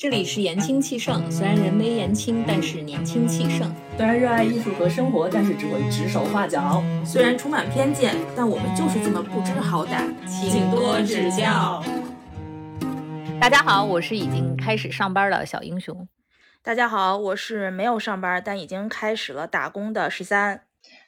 这里是言轻气盛，虽然人微言轻，但是年轻气盛。虽然热爱艺术和生活，但是只会指手画脚。虽然充满偏见，但我们就是这么不知好歹，请多指教。大家好，我是已经开始上班的小英雄。大家好，我是没有上班但已经开始了打工的十三。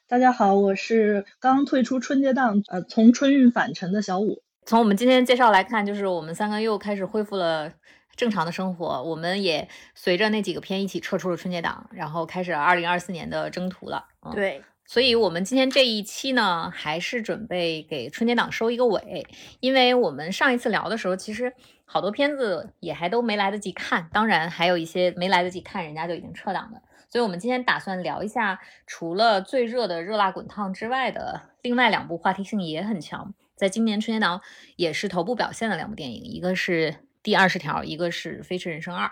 大家好，我是刚退出春节档，呃，从春运返程的小五。从我们今天介绍来看，就是我们三个又开始恢复了。正常的生活，我们也随着那几个片一起撤出了春节档，然后开始二零二四年的征途了。对，所以，我们今天这一期呢，还是准备给春节档收一个尾，因为我们上一次聊的时候，其实好多片子也还都没来得及看，当然还有一些没来得及看，人家就已经撤档了。所以，我们今天打算聊一下，除了最热的《热辣滚烫》之外的另外两部话题性也很强，在今年春节档也是头部表现的两部电影，一个是。第二十条，一个是《飞驰人生二》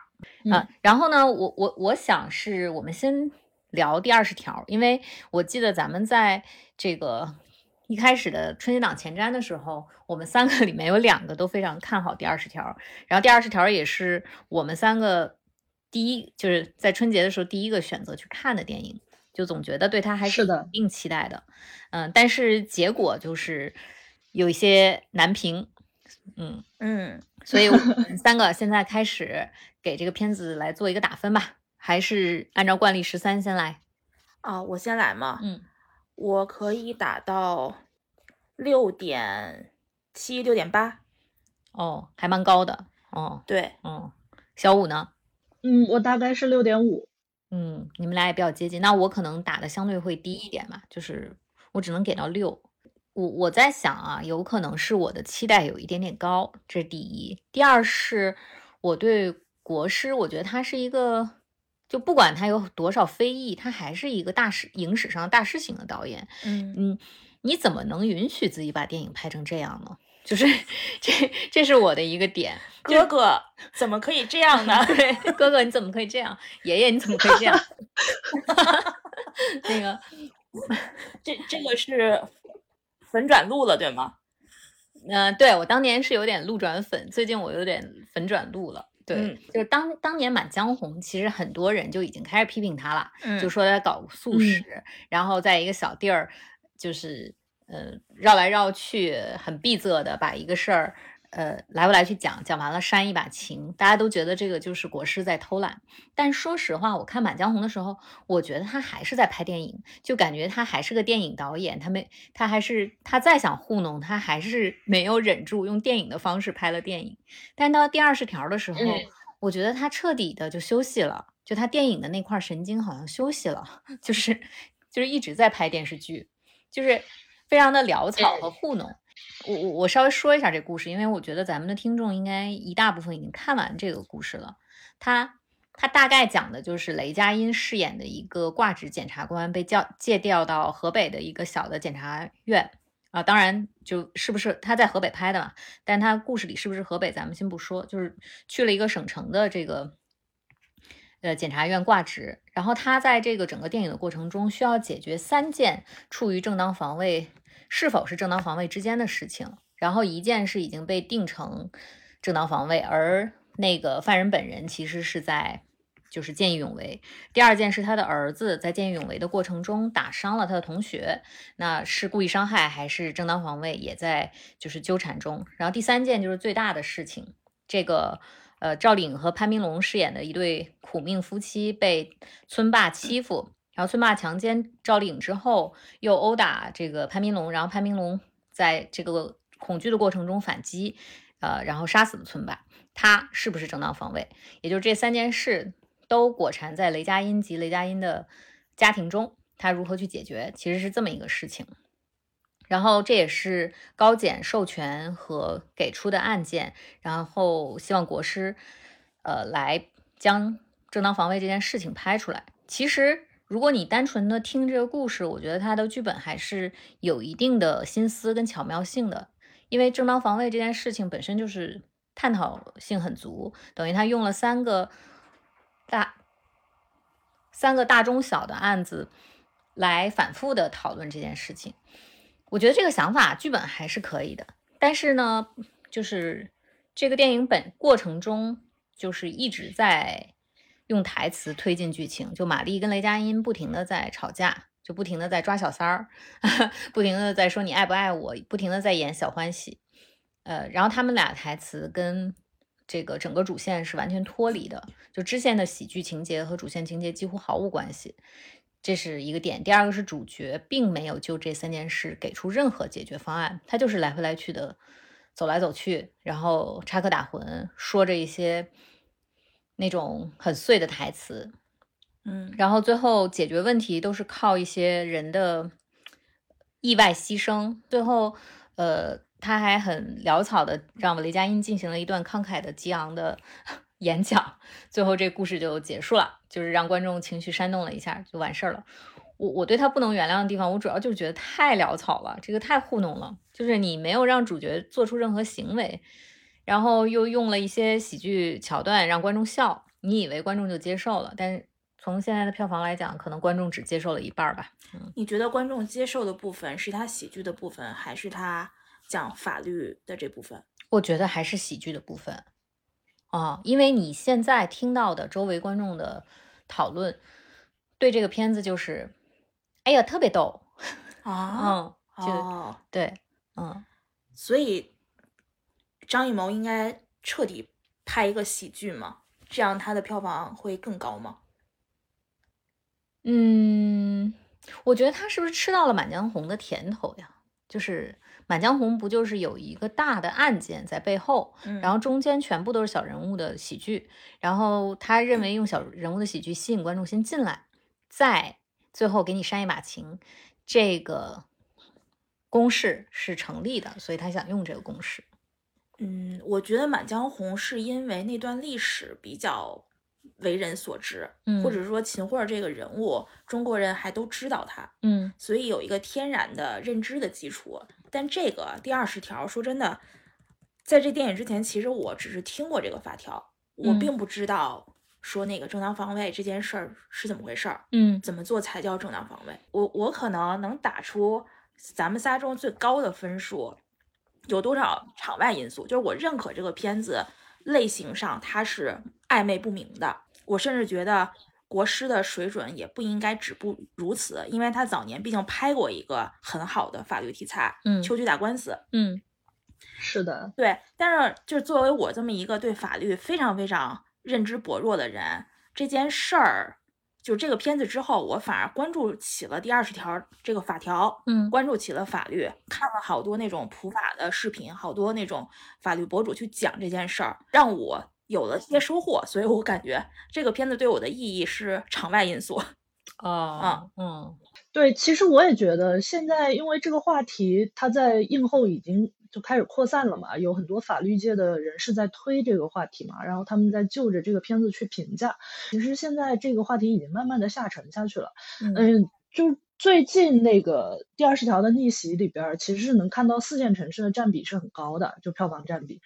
啊，然后呢，我我我想是我们先聊第二十条，因为我记得咱们在这个一开始的春节档前瞻的时候，我们三个里面有两个都非常看好第二十条，然后第二十条也是我们三个第一就是在春节的时候第一个选择去看的电影，就总觉得对它还是有一定期待的，嗯，但是结果就是有一些难评，嗯。嗯。所以我们 三个现在开始给这个片子来做一个打分吧，还是按照惯例十三先来啊？我先来嘛，嗯，我可以打到六点七、六点八，哦，还蛮高的哦。对，嗯，小五呢？嗯，我大概是六点五。嗯，你们俩也比较接近，那我可能打的相对会低一点嘛，就是我只能给到六。我我在想啊，有可能是我的期待有一点点高，这是第一。第二是我对国师，我觉得他是一个，就不管他有多少非议，他还是一个大师，影史上大师型的导演。嗯嗯，你怎么能允许自己把电影拍成这样呢？就是 这，这是我的一个点。哥哥怎么可以这样呢？对，哥哥你怎么可以这样？爷爷你怎么可以这样？那个，这这个是。粉转路了，对吗？嗯，对我当年是有点路转粉，最近我有点粉转路了。对，就是当当年《满江红》，其实很多人就已经开始批评他了，就说他搞素食，然后在一个小地儿，就是呃绕来绕去，很闭塞的把一个事儿。呃，来不来去讲讲完了，煽一把情，大家都觉得这个就是国师在偷懒。但说实话，我看《满江红》的时候，我觉得他还是在拍电影，就感觉他还是个电影导演。他没，他还是他再想糊弄，他还是没有忍住用电影的方式拍了电影。但到第二十条的时候，我觉得他彻底的就休息了，就他电影的那块神经好像休息了，就是就是一直在拍电视剧，就是非常的潦草和糊弄。我我我稍微说一下这故事，因为我觉得咱们的听众应该一大部分已经看完这个故事了。他他大概讲的就是雷佳音饰演的一个挂职检察官被叫借调到河北的一个小的检察院啊，当然就是不是他在河北拍的嘛，但他故事里是不是河北咱们先不说，就是去了一个省城的这个呃检察院挂职，然后他在这个整个电影的过程中需要解决三件处于正当防卫。是否是正当防卫之间的事情？然后一件是已经被定成正当防卫，而那个犯人本人其实是在就是见义勇为。第二件是他的儿子在见义勇为的过程中打伤了他的同学，那是故意伤害还是正当防卫，也在就是纠缠中。然后第三件就是最大的事情，这个呃赵丽颖和潘斌龙饰演的一对苦命夫妻被村霸欺负。然后村霸强奸赵丽颖之后，又殴打这个潘明龙，然后潘明龙在这个恐惧的过程中反击，呃，然后杀死了村霸。他是不是正当防卫？也就是这三件事都裹缠在雷佳音及雷佳音的家庭中，他如何去解决？其实是这么一个事情。然后这也是高检授权和给出的案件，然后希望国师，呃，来将正当防卫这件事情拍出来。其实。如果你单纯的听这个故事，我觉得他的剧本还是有一定的心思跟巧妙性的，因为正当防卫这件事情本身就是探讨性很足，等于他用了三个大三个大中小的案子来反复的讨论这件事情。我觉得这个想法剧本还是可以的，但是呢，就是这个电影本过程中就是一直在用台词推进剧情，就玛丽跟雷佳音不停的在吵架，就不停的在抓小三儿，不停的在说你爱不爱我，不停的在演小欢喜，呃，然后他们俩台词跟这个整个主线是完全脱离的，就支线的喜剧情节和主线情节几乎毫无关系，这是一个点。第二个是主角并没有就这三件事给出任何解决方案，他就是来回来去的走来走去，然后插科打诨，说着一些那种很碎的台词，嗯，然后最后解决问题都是靠一些人的意外牺牲，最后呃。他还很潦草的让雷佳音进行了一段慷慨的激昂的 演讲，最后这故事就结束了，就是让观众情绪煽动了一下就完事儿了。我我对他不能原谅的地方，我主要就是觉得太潦草了，这个太糊弄了，就是你没有让主角做出任何行为，然后又用了一些喜剧桥段让观众笑，你以为观众就接受了，但是从现在的票房来讲，可能观众只接受了一半吧。嗯，你觉得观众接受的部分是他喜剧的部分，还是他？讲法律的这部分，我觉得还是喜剧的部分啊，因为你现在听到的周围观众的讨论，对这个片子就是，哎呀，特别逗啊，嗯，就对，嗯，所以张艺谋应该彻底拍一个喜剧嘛，这样他的票房会更高吗？嗯，我觉得他是不是吃到了《满江红》的甜头呀？就是。《满江红》不就是有一个大的案件在背后，然后中间全部都是小人物的喜剧，然后他认为用小人物的喜剧吸引观众先进来，再最后给你煽一把情，这个公式是成立的，所以他想用这个公式。嗯，我觉得《满江红》是因为那段历史比较为人所知，或者说秦桧这个人物中国人还都知道他，嗯，所以有一个天然的认知的基础。但这个第二十条，说真的，在这电影之前，其实我只是听过这个法条，我并不知道说那个正当防卫这件事儿是怎么回事儿，嗯，怎么做才叫正当防卫？我我可能能打出咱们仨中最高的分数，有多少场外因素？就是我认可这个片子类型上它是暧昧不明的，我甚至觉得。国师的水准也不应该止步如此，因为他早年毕竟拍过一个很好的法律题材，嗯，秋菊打官司，嗯，是的，对。但是，就是作为我这么一个对法律非常非常认知薄弱的人，这件事儿，就这个片子之后，我反而关注起了第二十条这个法条，嗯，关注起了法律，看了好多那种普法的视频，好多那种法律博主去讲这件事儿，让我。有了些收获，所以我感觉这个片子对我的意义是场外因素。啊，嗯，对，其实我也觉得现在因为这个话题，它在映后已经就开始扩散了嘛，有很多法律界的人士在推这个话题嘛，然后他们在就着这个片子去评价。其实现在这个话题已经慢慢的下沉下去了。嗯，就最近那个第二十条的逆袭里边，其实是能看到四线城市的占比是很高的，就票房占比。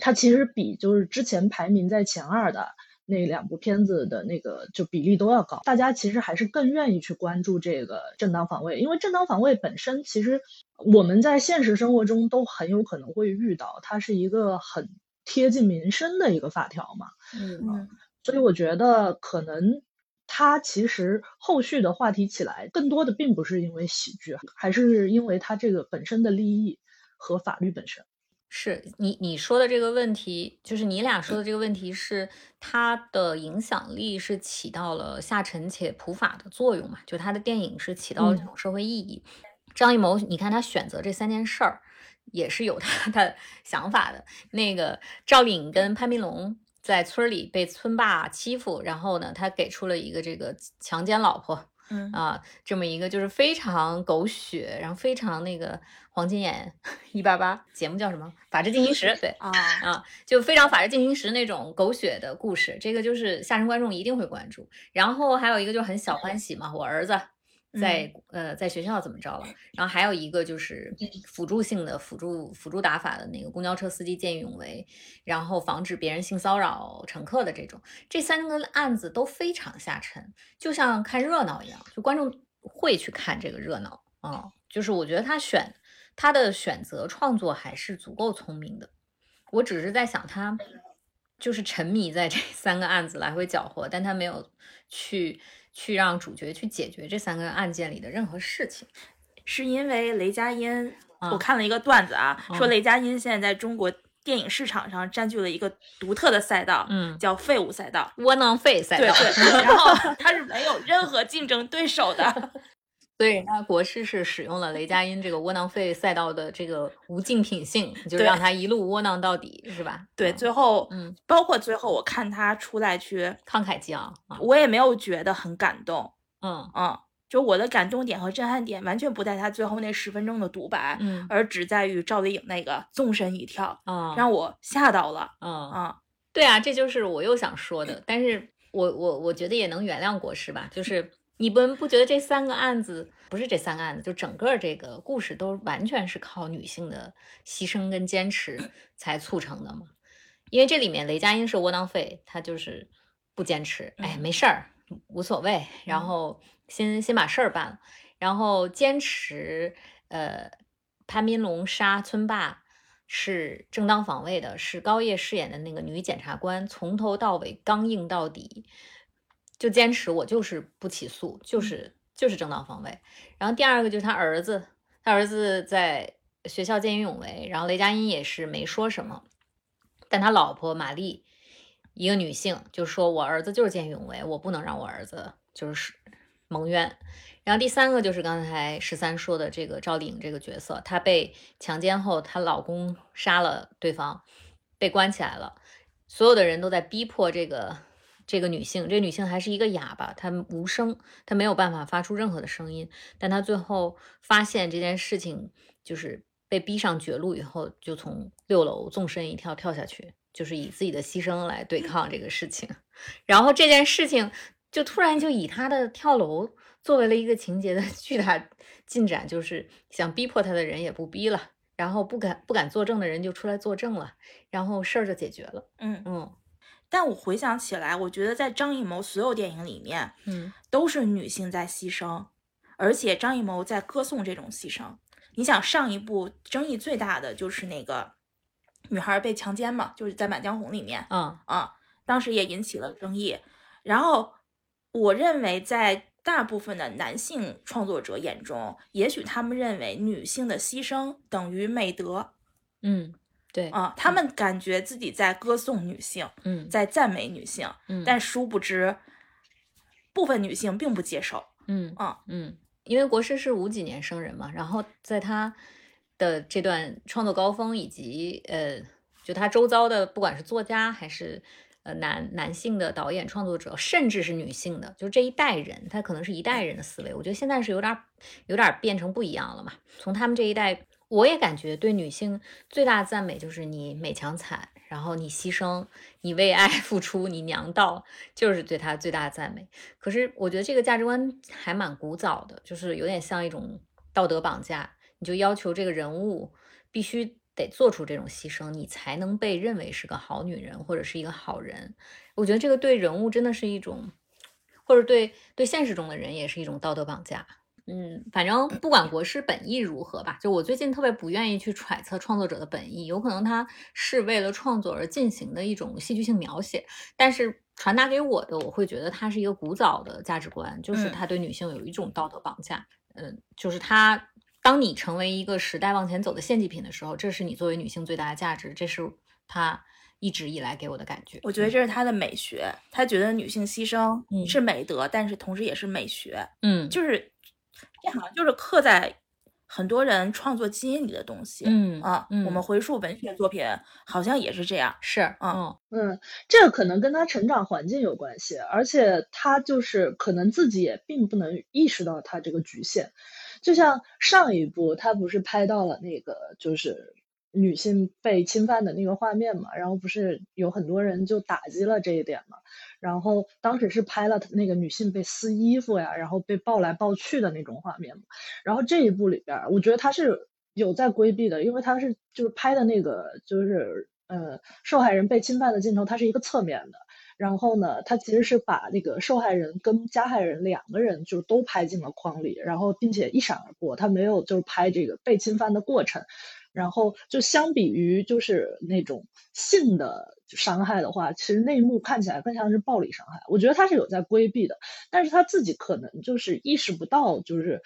它其实比就是之前排名在前二的那两部片子的那个就比例都要高，大家其实还是更愿意去关注这个正当防卫，因为正当防卫本身其实我们在现实生活中都很有可能会遇到，它是一个很贴近民生的一个法条嘛，嗯，所以我觉得可能它其实后续的话题起来，更多的并不是因为喜剧，还是因为它这个本身的利益和法律本身。是你你说的这个问题，就是你俩说的这个问题，是它的影响力是起到了下沉且普法的作用嘛？就他的电影是起到了这种社会意义。张艺谋，你看他选择这三件事儿，也是有他的想法的。那个赵丽颖跟潘斌龙在村里被村霸欺负，然后呢，他给出了一个这个强奸老婆。嗯啊，这么一个就是非常狗血，然后非常那个黄金眼一八八节目叫什么？法制进行时，对啊啊，就非常法制进行时那种狗血的故事，这个就是下沉观众一定会关注。然后还有一个就很小欢喜嘛，我儿子。在呃，在学校怎么着了？然后还有一个就是辅助性的辅助辅助打法的那个公交车司机见义勇为，然后防止别人性骚扰乘客的这种，这三个案子都非常下沉，就像看热闹一样，就观众会去看这个热闹啊。就是我觉得他选他的选择创作还是足够聪明的，我只是在想他就是沉迷在这三个案子来回搅和，但他没有去去让主角去解决这三个案件里的任何事情，是因为雷佳音，我看了一个段子啊，说雷佳音现在在中国电影市场上占据了一个独特的赛道，嗯，叫废物赛道，窝囊废赛道，对对，然后他是没有任何竞争对手的。所以，那国师是使用了雷佳音这个窝囊废赛道的这个无尽品性，就让他一路窝囊到底，是吧？对，最后，嗯，包括最后，我看他出来去慷慨激昂，我也没有觉得很感动。嗯嗯，就我的感动点和震撼点完全不在他最后那十分钟的独白，嗯，而只在于赵丽颖那个纵身一跳，啊，让我吓到了。嗯嗯，对啊，这就是我又想说的，但是我我我觉得也能原谅国师吧，就是。你们不觉得这三个案子不是这三个案子，就整个这个故事都完全是靠女性的牺牲跟坚持才促成的吗？因为这里面雷佳音是窝囊废，她就是不坚持，哎，没事儿，无所谓，然后先先把事儿办了，然后坚持。呃，潘斌龙杀村霸是正当防卫的，是高叶饰演的那个女检察官，从头到尾刚硬到底。就坚持我就是不起诉，就是就是正当防卫。然后第二个就是他儿子，他儿子在学校见义勇为，然后雷佳音也是没说什么。但他老婆玛丽，一个女性，就说我儿子就是见义勇为，我不能让我儿子就是蒙冤。然后第三个就是刚才十三说的这个赵丽颖这个角色，她被强奸后，她老公杀了对方，被关起来了，所有的人都在逼迫这个。这个女性，这女性还是一个哑巴，她无声，她没有办法发出任何的声音。但她最后发现这件事情就是被逼上绝路以后，就从六楼纵身一跳跳下去，就是以自己的牺牲来对抗这个事情。然后这件事情就突然就以她的跳楼作为了一个情节的 巨大进展，就是想逼迫她的人也不逼了，然后不敢不敢作证的人就出来作证了，然后事儿就解决了。嗯嗯。但我回想起来，我觉得在张艺谋所有电影里面，嗯，都是女性在牺牲，而且张艺谋在歌颂这种牺牲。你想，上一部争议最大的就是那个女孩被强奸嘛，就是在《满江红》里面，嗯啊，当时也引起了争议。然后，我认为在大部分的男性创作者眼中，也许他们认为女性的牺牲等于美德，嗯。对啊，他们感觉自己在歌颂女性，嗯，在赞美女性，嗯，但殊不知，部分女性并不接受，嗯嗯嗯，因为国师是五几年生人嘛，然后在他的这段创作高峰，以及呃，就他周遭的，不管是作家还是呃男男性的导演创作者，甚至是女性的，就这一代人，他可能是一代人的思维，我觉得现在是有点有点变成不一样了嘛，从他们这一代。我也感觉对女性最大的赞美就是你美强惨，然后你牺牲，你为爱 付出，你娘道，就是对她最大的赞美。可是我觉得这个价值观还蛮古早的，就是有点像一种道德绑架，你就要求这个人物必须得做出这种牺牲，你才能被认为是个好女人或者是一个好人。我觉得这个对人物真的是一种，或者对对现实中的人也是一种道德绑架。嗯，反正不管国师本意如何吧，就我最近特别不愿意去揣测创作者的本意，有可能他是为了创作而进行的一种戏剧性描写，但是传达给我的，我会觉得它是一个古早的价值观，就是他对女性有一种道德绑架。嗯，就是他，当你成为一个时代往前走的献祭品的时候，这是你作为女性最大的价值，这是他一直以来给我的感觉。我觉得这是他的美学，他觉得女性牺牲是美德，但是同时也是美学。嗯，就是。这好像就是刻在很多人创作基因里的东西，嗯啊，我们回溯文学作品，好像也是这样，是，嗯。嗯，这个可能跟他成长环境有关系，而且他就是可能自己也并不能意识到他这个局限，就像上一部他不是拍到了那个就是女性被侵犯的那个画面嘛，然后不是有很多人就打击了这一点嘛。然后当时是拍了那个女性被撕衣服呀，然后被抱来抱去的那种画面嘛。然后这一部里边，我觉得他是有在规避的，因为他是就是拍的那个就是呃受害人被侵犯的镜头，它是一个侧面的。然后呢，他其实是把那个受害人跟加害人两个人就都拍进了框里，然后并且一闪而过，他没有就是拍这个被侵犯的过程。然后就相比于就是那种性的伤害的话，其实那一幕看起来更像是暴力伤害。我觉得他是有在规避的，但是他自己可能就是意识不到，就是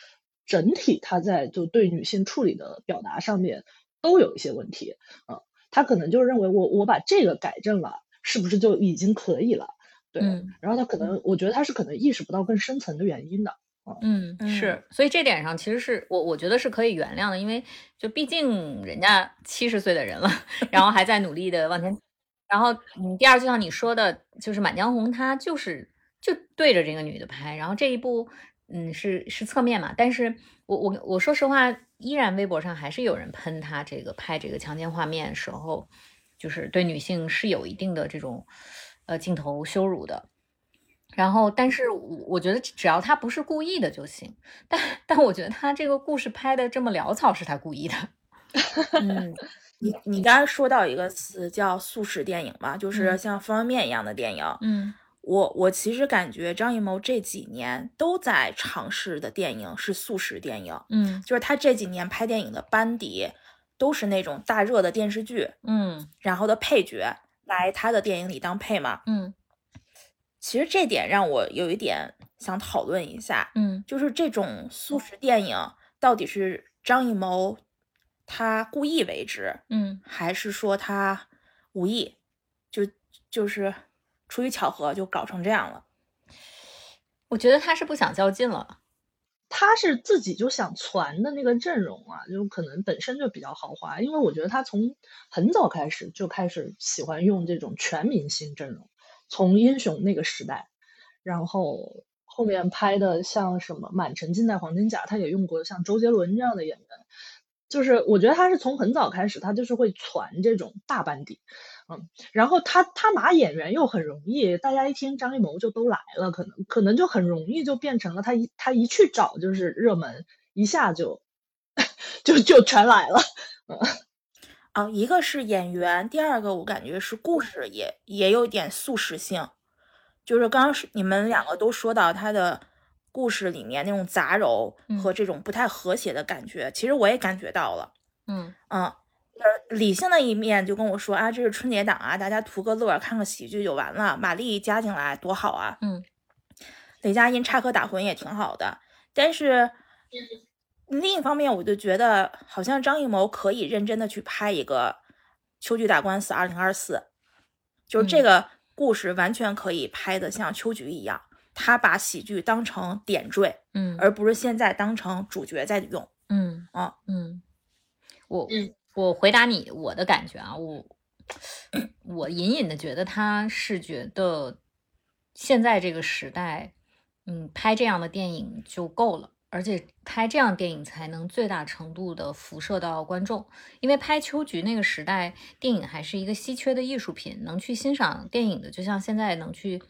整体他在就对女性处理的表达上面都有一些问题。嗯，他可能就认为我我把这个改正了，是不是就已经可以了？对，然后他可能我觉得他是可能意识不到更深层的原因的。嗯，是，所以这点上其实是我我觉得是可以原谅的，因为就毕竟人家七十岁的人了，然后还在努力的往前。然后，嗯，第二就像你说的，就是《满江红》，他就是就对着这个女的拍，然后这一部，嗯，是是侧面嘛。但是我我我说实话，依然微博上还是有人喷他这个拍这个强奸画面时候，就是对女性是有一定的这种呃镜头羞辱的。然后，但是我觉得只要他不是故意的就行。但但我觉得他这个故事拍的这么潦草，是他故意的。嗯，你你刚才说到一个词叫速食电影嘛，就是像方便面一样的电影。嗯，我我其实感觉张艺谋这几年都在尝试的电影是速食电影。嗯，就是他这几年拍电影的班底都是那种大热的电视剧。嗯，然后的配角来他的电影里当配嘛。嗯。其实这点让我有一点想讨论一下，嗯，就是这种速食电影到底是张艺谋他故意为之，嗯，还是说他无意，就就是出于巧合就搞成这样了？我觉得他是不想较劲了，他是自己就想传的那个阵容啊，就可能本身就比较豪华，因为我觉得他从很早开始就开始喜欢用这种全明星阵容。从英雄那个时代，然后后面拍的像什么《满城尽带黄金甲》，他也用过像周杰伦这样的演员，就是我觉得他是从很早开始，他就是会传这种大班底，嗯，然后他他拿演员又很容易，大家一听张艺谋就都来了，可能可能就很容易就变成了他一他一去找就是热门，一下就 就就全来了，嗯。啊，一个是演员，第二个我感觉是故事也也有点速食性，就是刚刚是你们两个都说到他的故事里面那种杂糅和这种不太和谐的感觉，其实我也感觉到了，嗯。理性的一面就跟我说啊，这是春节档啊，大家图个乐，看个喜剧就完了，马丽加进来多好啊，嗯，雷佳音插科打诨也挺好的，但是。另一方面，我就觉得好像张艺谋可以认真的去拍一个《秋菊打官司二零二四》，就是这个故事完全可以拍的像秋菊一样，他把喜剧当成点缀，嗯，而不是现在当成主角在用，嗯。啊。嗯，我我回答你我的感觉啊，我我隐隐的觉得他是觉得现在这个时代，嗯，拍这样的电影就够了。而且拍这样电影才能最大程度的辐射到观众，因为拍秋菊那个时代，电影还是一个稀缺的艺术品，能去欣赏电影的，就像现在能去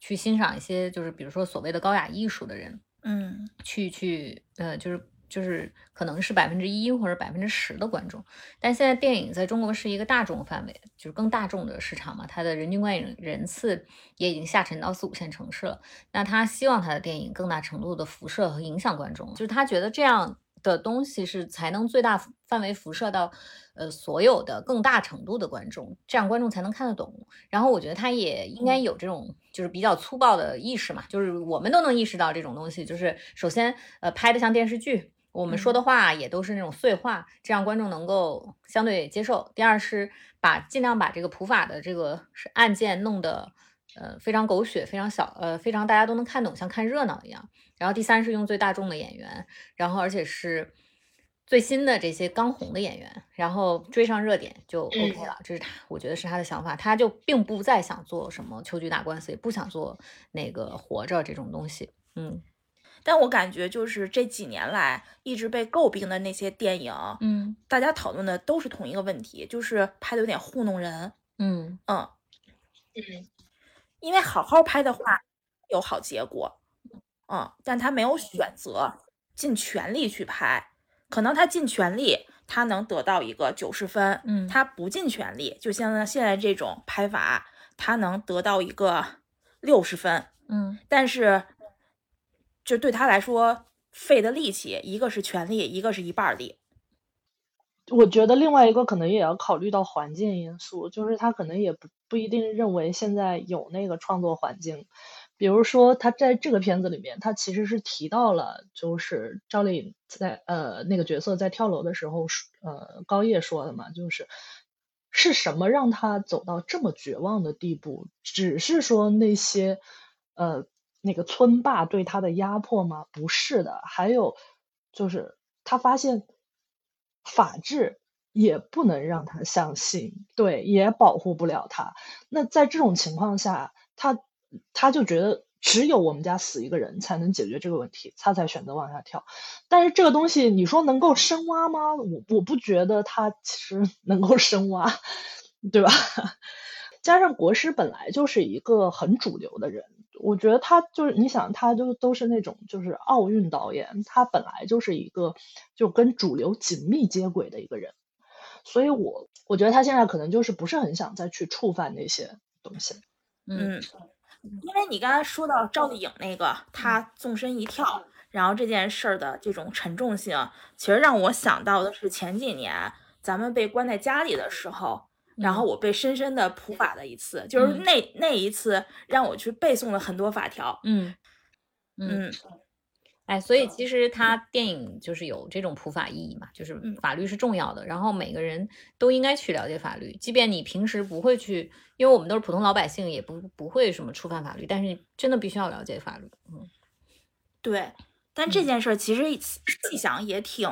去欣赏一些，就是比如说所谓的高雅艺术的人，嗯，去去呃，就是。就是可能是百分之一或者百分之十的观众，但现在电影在中国是一个大众范围，就是更大众的市场嘛，它的人均观影人次也已经下沉到四五线城市了。那他希望他的电影更大程度的辐射和影响观众，就是他觉得这样的东西是才能最大范围辐射到呃所有的更大程度的观众，这样观众才能看得懂。然后我觉得他也应该有这种就是比较粗暴的意识嘛，就是我们都能意识到这种东西，就是首先呃拍的像电视剧。我们说的话也都是那种碎话，这样观众能够相对接受。第二是把尽量把这个普法的这个案件弄得呃非常狗血、非常小呃非常大家都能看懂，像看热闹一样。然后第三是用最大众的演员，然后而且是最新的这些刚红的演员，然后追上热点就 OK 了。这是他，我觉得是他的想法。他就并不再想做什么秋菊打官司，也不想做那个活着这种东西。嗯。但我感觉就是这几年来一直被诟病的那些电影，嗯，大家讨论的都是同一个问题，就是拍的有点糊弄人，嗯。嗯嗯，因为好好拍的话有好结果，嗯，但他没有选择尽全力去拍，可能他尽全力他能得到一个九十分，嗯，他不尽全力，就像现在这种拍法，他能得到一个六十分，嗯，但是。就对他来说，费的力气，一个是全力，一个是一半力。我觉得另外一个可能也要考虑到环境因素，就是他可能也不不一定认为现在有那个创作环境。比如说，他在这个片子里面，他其实是提到了，就是赵丽颖在呃那个角色在跳楼的时候，呃高叶说的嘛，就是是什么让他走到这么绝望的地步？只是说那些呃那个村霸对他的压迫吗？不是的，还有就是他发现法治也不能让他相信，对，也保护不了他。那在这种情况下，他。他就觉得只有我们家死一个人才能解决这个问题，他才选择往下跳。但是这个东西你说能够深挖吗？我我不觉得他其实 能够深挖，对吧？加上国师本来就是一个很主流的人，我觉得他就是你想，他就都是那种就是奥运导演，他本来就是一个就跟主流紧密接轨的一个人，所以我我觉得他现在可能就是不是很想再去触犯那些东西，嗯。因为你刚才说到赵丽颖那个，她纵身一跳，然后这件事儿的这种沉重性，其实让我想到的是前几年咱们被关在家里的时候，然后我被深深的普法了一次，就是那那一次让我去背诵了很多法条。嗯嗯。哎，所以其实他电影就是有这种普法意义嘛，就是法律是重要的，然后每个人都应该去了解法律，即便你平时不会去，因为我们都是普通老百姓，也不不会什么触犯法律，但是你真的必须要了解法律。嗯，对。但这件事儿其实细想也挺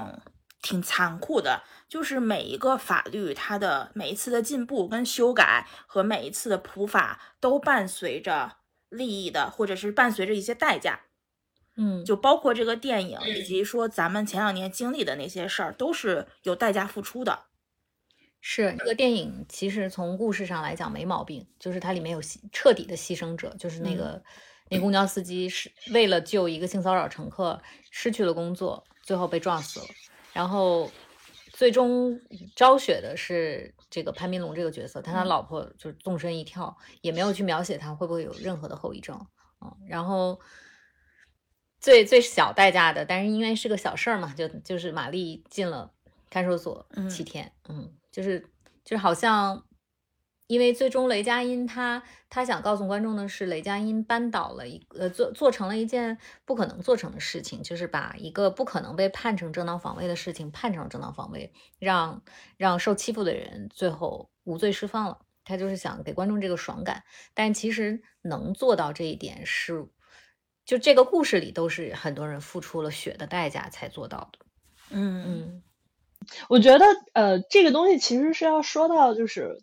挺残酷的，就是每一个法律它的每一次的进步跟修改和每一次的普法都伴随着利益的，或者是伴随着一些代价。嗯，就包括这个电影，以及说咱们前两年经历的那些事儿，都是有代价付出的。是这个电影，其实从故事上来讲没毛病，就是它里面有彻底的牺牲者，就是那个那公交司机是为了救一个性骚扰乘客失去了工作，最后被撞死了。然后最终昭雪的是这个潘斌龙这个角色，他他老婆就是纵身一跳，也没有去描写他会不会有任何的后遗症啊。然后。最最小代价的，但是因为是个小事儿嘛，就就是玛丽进了看守所七天，嗯，就是就是好像，因为最终雷佳音他他想告诉观众的是，雷佳音扳倒了一呃做做成了一件不可能做成的事情，就是把一个不可能被判成正当防卫的事情判成正当防卫，让让受欺负的人最后无罪释放了。他就是想给观众这个爽感，但其实能做到这一点是。就这个故事里，都是很多人付出了血的代价才做到的。嗯嗯，我觉得呃，这个东西其实是要说到就是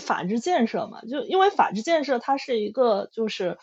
法治建设嘛，就因为法治建设它是一个就是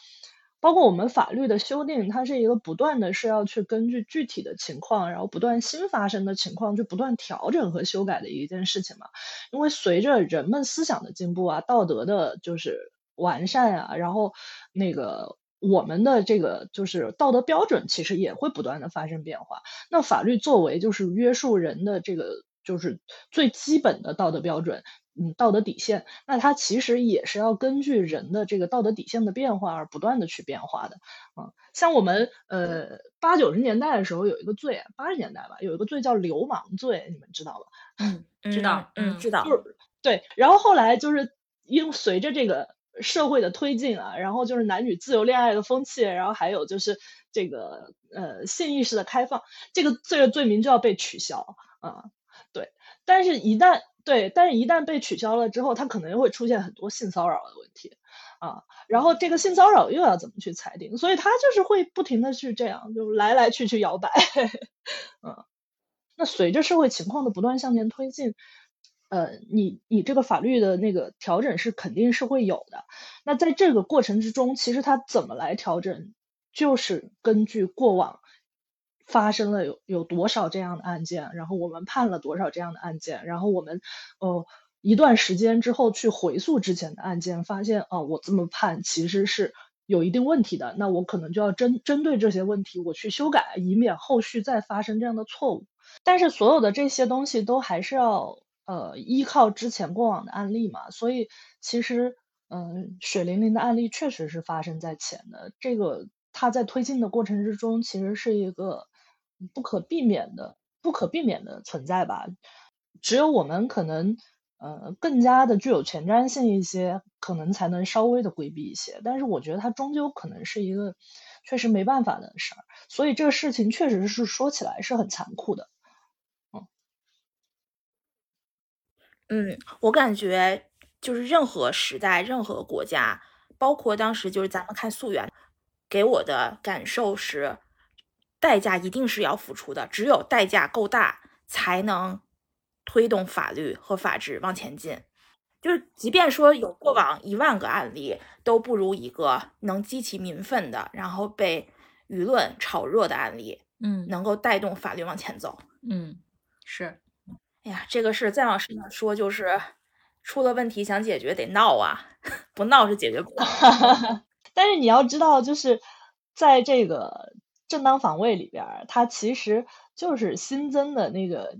包括我们法律的修订，它是一个不断的是要去根据具体的情况，然后不断新发生的情况就不断调整和修改的一件事情嘛。因为随着人们思想的进步啊，道德的就是完善啊，然后那个。我们的这个就是道德标准，其实也会不断的发生变化。那法律作为就是约束人的这个就是最基本的道德标准，嗯，道德底线，那它其实也是要根据人的这个道德底线的变化而不断的去变化的。啊，像我们呃八九十年代的时候有一个罪，八十年代吧，有一个罪叫流氓罪，你们知道吧？嗯，知道，嗯，知道。就是对，然后后来就是因随着这个。社会的推进啊，然后就是男女自由恋爱的风气，然后还有就是这个呃性意识的开放，这个罪的罪名就要被取消啊。对，但是一旦对，但是一旦被取消了之后，它可能又会出现很多性骚扰的问题啊。然后这个性骚扰又要怎么去裁定？所以它就是会不停的去这样，就来来去去摇摆。嗯，那随着社会情况的不断向前推进。呃，你你这个法律的那个调整是肯定是会有的。那在这个过程之中，其实它怎么来调整，就是根据过往发生了有有多少这样的案件，然后我们判了多少这样的案件，然后我们呃一段时间之后去回溯之前的案件，发现啊，我这么判其实是有一定问题的。那我可能就要针针对这些问题我去修改，以免后续再发生这样的错误。但是所有的这些东西都还是要。呃，依靠之前过往的案例嘛，所以其实，嗯，血淋淋的案例确实是发生在前的。这个它在推进的过程之中，其实是一个不可避免的、不可避免的存在吧。只有我们可能呃更加的具有前瞻性一些，可能才能稍微的规避一些。但是我觉得它终究可能是一个确实没办法的事儿，所以这个事情确实是说起来是很残酷的。嗯，嗯，我感觉就是任何时代、任何国家，包括当时就是咱们看溯源，给我的感受是。代价一定是要付出的，只有代价够大，才能推动法律和法治往前进。就是，即便说有过往一万个案例，都不如一个能激起民愤的，然后被舆论炒热的案例，嗯，能够带动法律往前走。嗯，是。哎呀，这个事再往深了说，就是出了问题想解决得闹啊，不闹是解决不了。但是你要知道，就是在这个。正当防卫里边，它其实就是新增的那个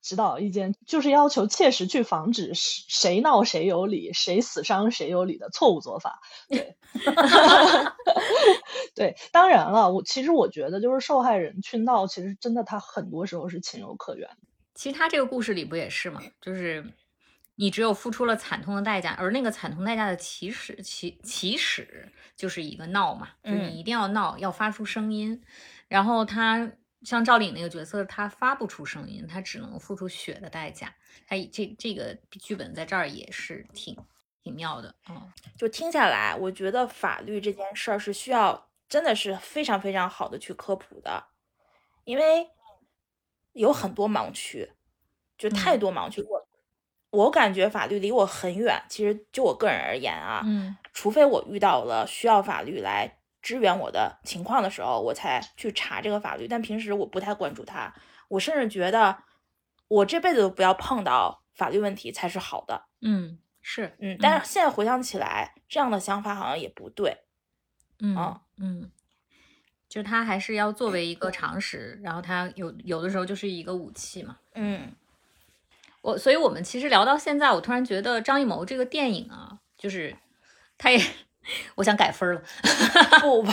指导意见，就是要求切实去防止谁闹谁有理，谁死伤谁有理的错误做法。对，对，当然了，我其实我觉得，就是受害人去闹，其实真的他很多时候是情有可原。其实他这个故事里不也是吗？就是你只有付出了惨痛的代价，而那个惨痛代价的起始起起始。就是一个闹嘛，就是你一定要闹，要发出声音。然后他像赵丽颖那个角色，他发不出声音，他只能付出血的代价。他这这个剧本在这儿也是挺挺妙的嗯，就听下来，我觉得法律这件事儿是需要真的是非常非常好的去科普的，因为有很多盲区，就太多盲区。我我感觉法律离我很远。其实就我个人而言啊，嗯。除非我遇到了需要法律来支援我的情况的时候，我才去查这个法律。但平时我不太关注它，我甚至觉得我这辈子都不要碰到法律问题才是好的。嗯，是，嗯。但是现在回想起来，这样的想法好像也不对。嗯嗯，就它还是要作为一个常识，然后它有有的时候就是一个武器嘛。嗯，我所以我们其实聊到现在，我突然觉得张艺谋这个电影啊，就是。他也，我想改分了。不 不，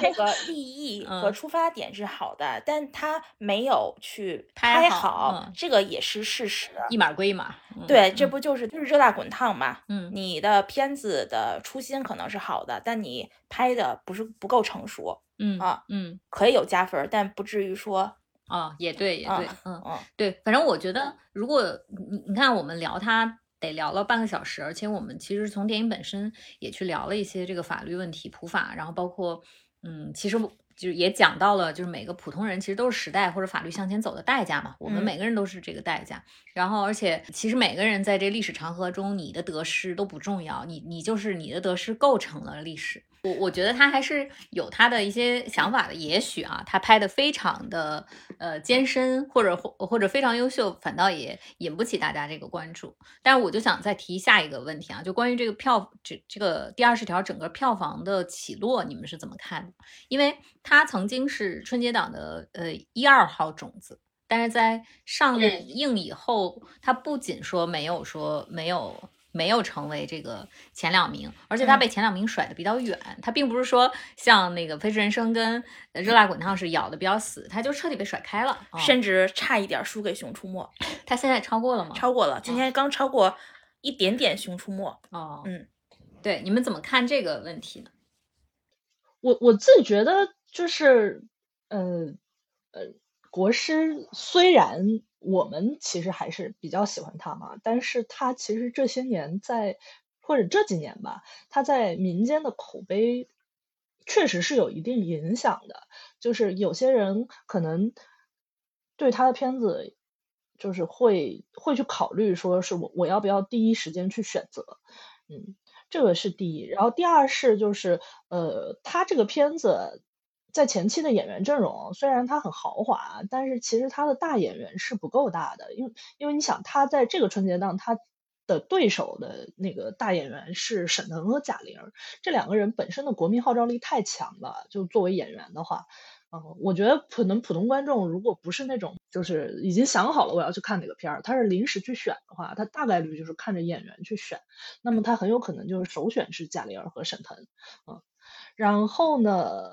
这个立意和出发点是好的，但他没有去拍好，这个也是事实。一码归一码。对，这不就是就是热辣滚烫嘛？嗯，你的片子的初心可能是好的，但你拍的不是不够成熟。嗯啊，嗯，可以有加分，但不至于说。哦，也对，也对，嗯嗯，对，反正我觉得，如果你你看我们聊它。得聊了半个小时，而且我们其实从电影本身也去聊了一些这个法律问题、普法，然后包括，嗯，其实就是也讲到了，就是每个普通人其实都是时代或者法律向前走的代价嘛。我们每个人都是这个代价。然后，而且其实每个人在这历史长河中，你的得失都不重要，你你就是你的得失构成了历史。我我觉得他还是有他的一些想法的，也许啊，他拍的非常的呃艰深，或者或或者非常优秀，反倒也引不起大家这个关注。但是我就想再提下一个问题啊，就关于这个票这这个第二十条整个票房的起落，你们是怎么看的？因为它曾经是春节档的呃一二号种子，但是在上映以后，它不仅说没有说没有。没有成为这个前两名，而且他被前两名甩的比较远。他并不是说像那个《飞驰人生》跟《热辣滚烫》是咬的比较死，他就彻底被甩开了，甚至差一点输给《熊出没》。他现在超过了吗？超过了，今天刚超过一点点《熊出没》。哦，嗯，对，你们怎么看这个问题呢？我我自己觉得就是，呃呃，国师虽然。我们其实还是比较喜欢他嘛，但是他其实这些年在或者这几年吧，他在民间的口碑确实是有一定影响的。就是有些人可能对他的片子就是会会去考虑，说是我我要不要第一时间去选择，嗯，这个是第一。然后第二是就是呃，他这个片子。在前期的演员阵容虽然他很豪华，但是其实他的大演员是不够大的，因为因为你想他在这个春节档他的对手的那个大演员是沈腾和贾玲，这两个人本身的国民号召力太强了，就作为演员的话，嗯，我觉得可能普通观众如果不是那种就是已经想好了我要去看哪个片儿，他是临时去选的话，他大概率就是看着演员去选，那么他很有可能就是首选是贾玲和沈腾，嗯，然后呢？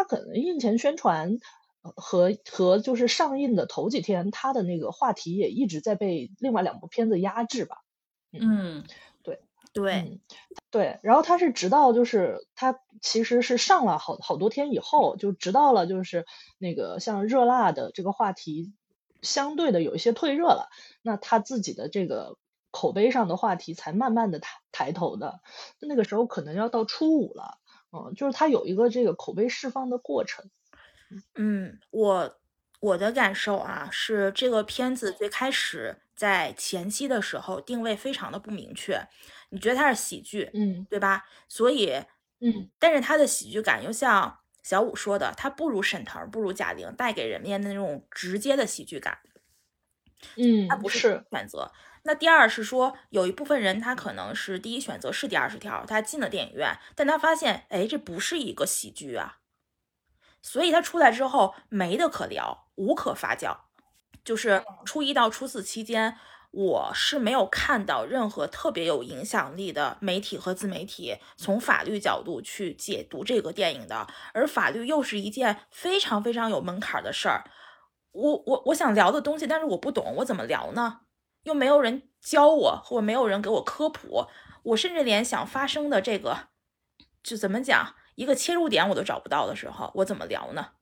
他可能印前宣传，和和就是上映的头几天，它的那个话题也一直在被另外两部片子压制吧。嗯，对对对。然后他是直到就是他其实是上了好好多天以后，就直到了就是那个像热辣的这个话题相对的有一些退热了，那他自己的这个口碑上的话题才慢慢的抬抬头的。那个时候可能要到初五了，嗯，就是它有一个这个口碑释放的过程。嗯，我我的感受啊，是这个片子最开始在前期的时候定位非常的不明确，你觉得它是喜剧，嗯，对吧？所以，嗯，但是它的喜剧感又像小五说的，它不如沈腾，不如贾玲带给人们的那种直接的喜剧感，嗯，它不是选择。那第二是说，有一部分人他可能是第一选择是第二十条，他进了电影院，但他发现，哎，这不是一个喜剧啊。所以他出来之后没得可聊，无可发酵。就是初一到初四期间，我是没有看到任何特别有影响力的媒体和自媒体从法律角度去解读这个电影的。而法律又是一件非常非常有门槛的事儿。我我我想聊的东西，但是我不懂，我怎么聊呢？又没有人教我，或没有人给我科普。我甚至连想发生的这个，就怎么讲？一个切入点我都找不到的时候，我怎么聊呢？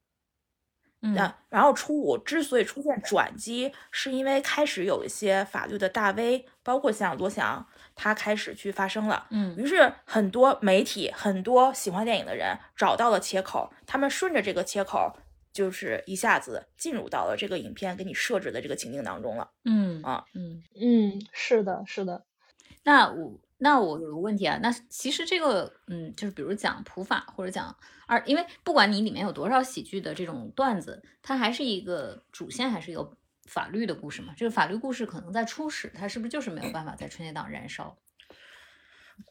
嗯，然后初五之所以出现转机，是因为开始有一些法律的大 V，包括像罗翔，他开始去发声了。嗯，于是很多媒体、很多喜欢电影的人找到了切口，他们顺着这个切口，就是一下子进入到了这个影片给你设置的这个情境当中了。嗯啊，嗯嗯，是的，是的。那我。那我有个问题啊，那其实这个，嗯，就是比如讲普法或者讲二，因为不管你里面有多少喜剧的这种段子，它还是一个主线，还是一个法律的故事嘛。这个法律故事可能在初始，它是不是就是没有办法在春节档燃烧？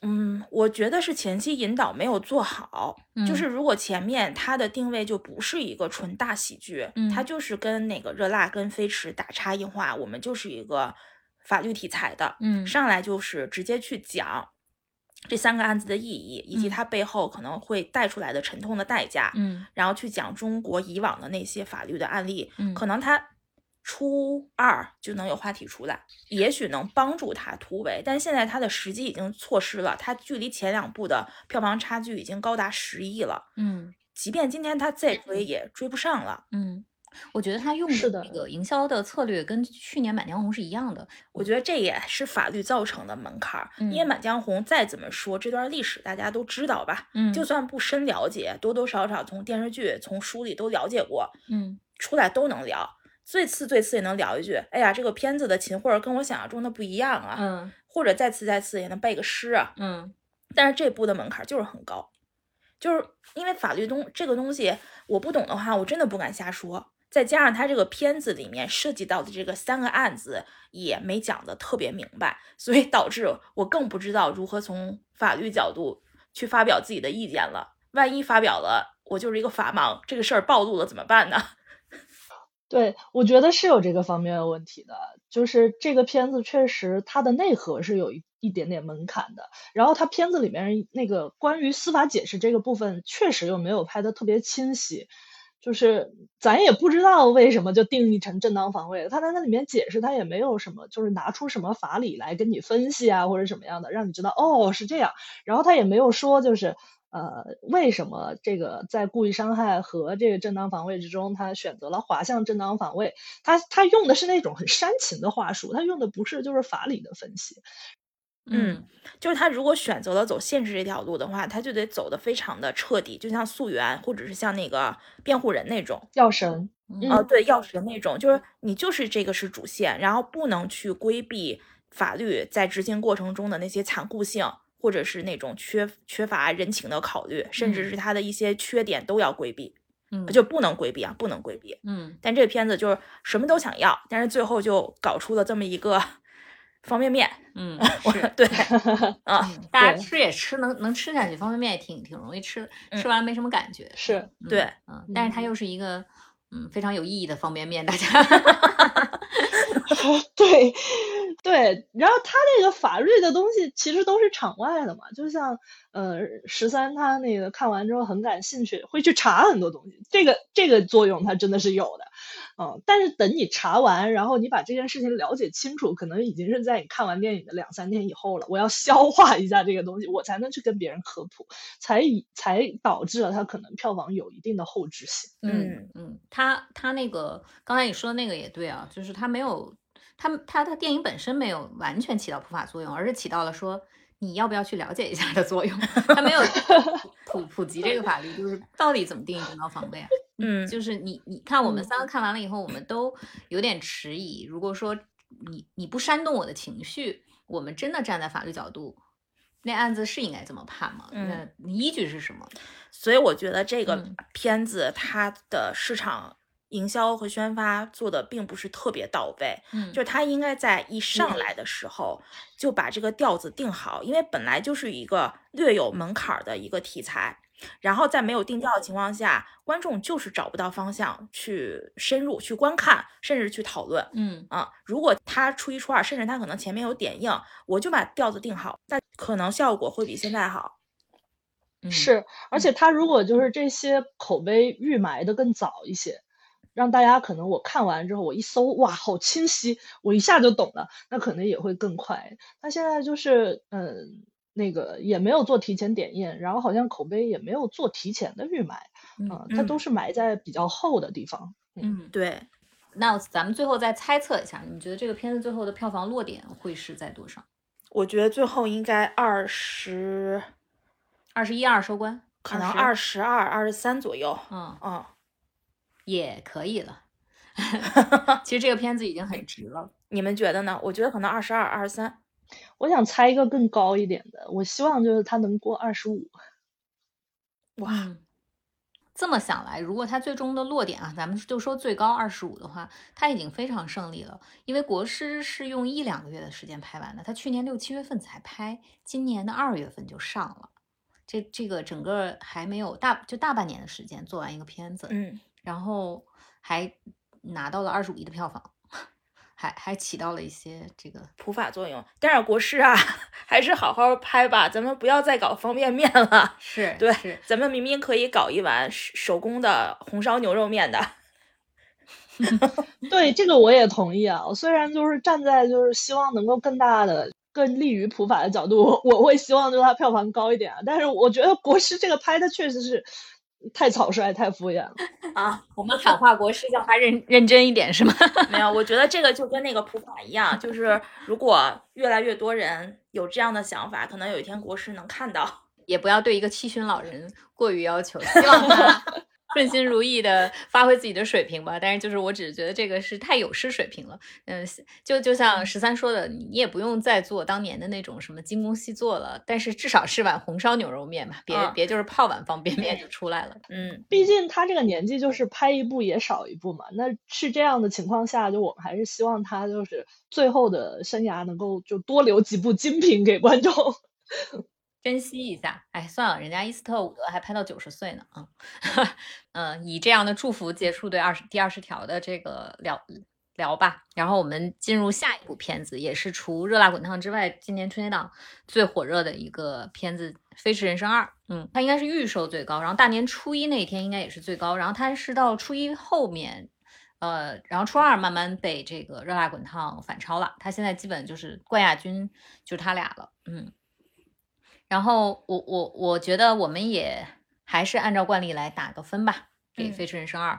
嗯，我觉得是前期引导没有做好，就是如果前面它的定位就不是一个纯大喜剧，它就是跟那个热辣跟飞驰打差异化，我们就是一个。法律题材的，嗯，上来就是直接去讲这三个案子的意义，以及它背后可能会带出来的沉痛的代价，嗯，然后去讲中国以往的那些法律的案例，嗯，可能它初二就能有话题出来，也许能帮助他突围，但现在他的时机已经错失了，他距离前两部的票房差距已经高达十亿了，嗯，即便今天他再追也追不上了，嗯。我觉得他用的那个营销的策略跟去年《满江红》是一样的。我觉得这也是法律造成的门槛儿，因为《满江红》再怎么说这段历史大家都知道吧？嗯，就算不深了解，多多少少从电视剧、从书里都了解过。嗯，出来都能聊，最次最次也能聊一句：“哎呀，这个片子的秦桧跟我想象中的不一样啊。”嗯，或者再次再次也能背个诗啊。嗯，但是这部的门槛就是很高，就是因为法律东这个东西我不懂的话，我真的不敢瞎说。再加上他这个片子里面涉及到的这个三个案子也没讲的特别明白，所以导致我更不知道如何从法律角度去发表自己的意见了。万一发表了，我就是一个法盲，这个事儿暴露了怎么办呢？对，我觉得是有这个方面的问题的，就是这个片子确实它的内核是有一一点点门槛的，然后它片子里面那个关于司法解释这个部分确实又没有拍的特别清晰。就是咱也不知道为什么就定义成正当防卫，他在那里面解释，他也没有什么，就是拿出什么法理来跟你分析啊，或者什么样的，让你知道哦是这样。然后他也没有说，就是呃为什么这个在故意伤害和这个正当防卫之中，他选择了滑向正当防卫。他他用的是那种很煽情的话术，他用的不是就是法理的分析。嗯，就是他如果选择了走现实这条路的话，他就得走的非常的彻底，就像溯源，或者是像那个辩护人那种药神，哦，对，药神那种，就是你就是这个是主线，然后不能去规避法律在执行过程中的那些残酷性，或者是那种缺缺乏人情的考虑，甚至是他的一些缺点都要规避，嗯，就不能规避啊，不能规避，嗯，但这个片子就是什么都想要，但是最后就搞出了这么一个。方便面，嗯，是对，啊，大家吃也吃，能能吃下去。方便面也挺挺容易吃，吃完没什么感觉。是对，嗯，但是它又是一个嗯非常有意义的方便面，大家。对，对，然后他那个法律的东西其实都是场外的嘛，就像呃十三他那个看完之后很感兴趣，会去查很多东西，这个这个作用他真的是有的，嗯，但是等你查完，然后你把这件事情了解清楚，可能已经是在你看完电影的两三天以后了。我要消化一下这个东西，我才能去跟别人科普，才以才导致了他可能票房有一定的后置性。嗯嗯，他他那个刚才你说的那个也对啊，就是他没有。他他他电影本身没有完全起到普法作用，而是起到了说你要不要去了解一下的作用。他没有 普普及这个法律，就是到底怎么定义正当防卫啊？嗯，就是你你看我们三个看完了以后，我们都有点迟疑。如果说你你不煽动我的情绪，我们真的站在法律角度，那案子是应该这么判吗？那依据是什么？所以我觉得这个片子它的市场。营销和宣发做的并不是特别到位，嗯，就是他应该在一上来。的时候就把这个调子定好，因为本来就是一个略有门槛的一个题材，然后在没有定调的情况下，观众就是找不到方向去深入去观看，甚至去讨论，嗯。啊，如果他初一初二，甚至他可能前面有点映，我就把调子定好，但可能效果会比现在好。是，而且。他如果就是这些口碑预埋的更早一些。让大家可能我看完之后，我一搜，哇，好清晰，我一下就懂了，那可能也会更快。他现在就是，嗯，那个也没有做提前点映，然后好像口碑也没有做提前的预埋，嗯，它都是埋在比较厚的地方。嗯，对。那咱们最后再猜测一下，你觉得这个片子最后的票房落点会是在多少？我觉得最后应该二十，二十一二收官，可能二十二、二十三左右。嗯嗯。也可以了，其实这个片子已经很 值了。你们觉得呢？我觉得可能二十二、二十三。我想猜一个更高一点的，我希望就是他能过二十五。哇，这么想来，如果他最终的落点啊，咱们就说最高二十五的话，他已经非常胜利了。因为国师是用一两个月的时间拍完的，他去年六七月份才拍，今年的二月份就上了。这这个整个还没有大就大半年的时间做完一个片子，嗯。然后还拿到了二十五亿的票房，还还起到了一些这个普法作用。但是国师啊，还是好好拍吧，咱们不要再搞方便面了。是对，是，咱们明明可以搞一碗手工的红烧牛肉面的。对，这个我也同意啊。我虽然就是站在就是希望能够更大的、更利于普法的角度，我会希望就是它票房高一点啊。但是我觉得国师这个拍的确实是。太草率，太敷衍了 啊！我们喊话国师，叫他认认真一点，是吗？没有，我觉得这个就跟那个普法一样，就是如果越来越多人有这样的想法，可能有一天国师能看到。也不要对一个七旬老人过于要求，希望他。顺心如意的发挥自己的水平吧，但是就是我只是觉得这个是太有失水平了。嗯，就就像十三说的，你也不用再做当年的那种什么精工细作了，但是至少是碗红烧牛肉面吧，别别就是泡碗方便面就出来了。嗯，毕竟他这个年纪就是拍一部也少一部嘛，那是这样的情况下，就我们还是希望他就是最后的生涯能够就多留几部精品给观众。珍惜一下，哎，算了，人家伊斯特伍德还拍到九十岁呢，啊，嗯，以这样的祝福结束对二十第二十条的这个聊聊吧。然后我们进入下一部片子，也是除《热辣滚烫》之外，今年春节档最火热的一个片子《飞驰人生二》。嗯，它应该是预售最高，然后大年初一那天应该也是最高，然后它是到初一后面，呃，然后初二慢慢被这个《热辣滚烫》反超了。它现在基本就是冠亚军，就是他俩了，嗯。然后我我我觉得我们也还是按照惯例来打个分吧，给《飞驰人生二》。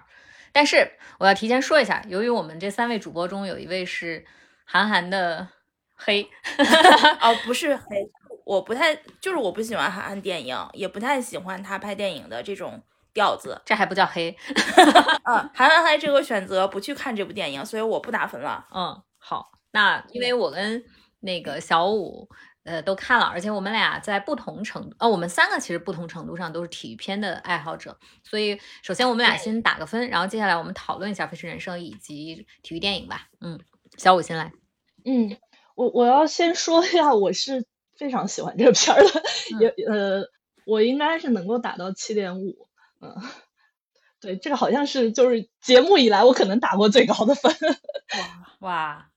但是我要提前说一下，由于我们这三位主播中有一位是韩寒的黑，哦，不 是黑，我不太就是我不喜欢韩寒电影，也不太喜欢他拍电影的这种调子，这还不叫黑。嗯，韩寒还这个选择不去看这部电影，所以我不打分了。嗯，好，那因为我跟那个小五。呃，都看了，而且我们俩在不同程度，呃，我们三个其实不同程度上都是体育片的爱好者，所以首先我们俩先打个分，然后接下来我们讨论一下《飞驰人生》以及体育电影吧。嗯，小五先来。嗯，我我要先说一下，我是非常喜欢这个片儿的，也呃，我应该是能够打到七点五。嗯，对，这个好像是就是节目以来我可能打过最高的分。哇哇。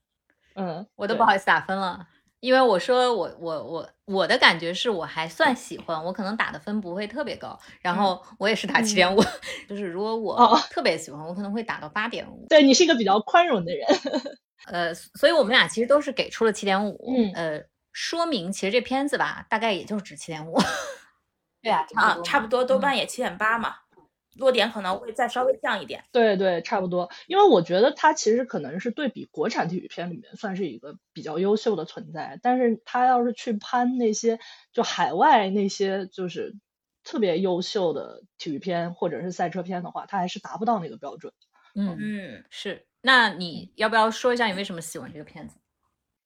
嗯，我都不好意思打分了。因为我说我我我我的感觉是我还算喜欢，我可能打的分不会特别高，然后我也是打七点五，就是如果我特别喜欢，我可能会打到八点五。对你是一个比较宽容的人，呃，所以我们俩其实都是给出了七点五，呃，说明其实这片子吧，大概也就是值七点五。对啊，啊，差不多，豆瓣也七点八嘛。落点可能会再稍微降一点，对对，差不多。因为我觉得它其实可能是对比国产体育片里面算是一个比较优秀的存在，但是它要是去攀那些就海外那些就是特别优秀的体育片或者是赛车片的话，它还是达不到那个标准。嗯嗯，是。那你要不要说一下你为什么喜欢这个片子？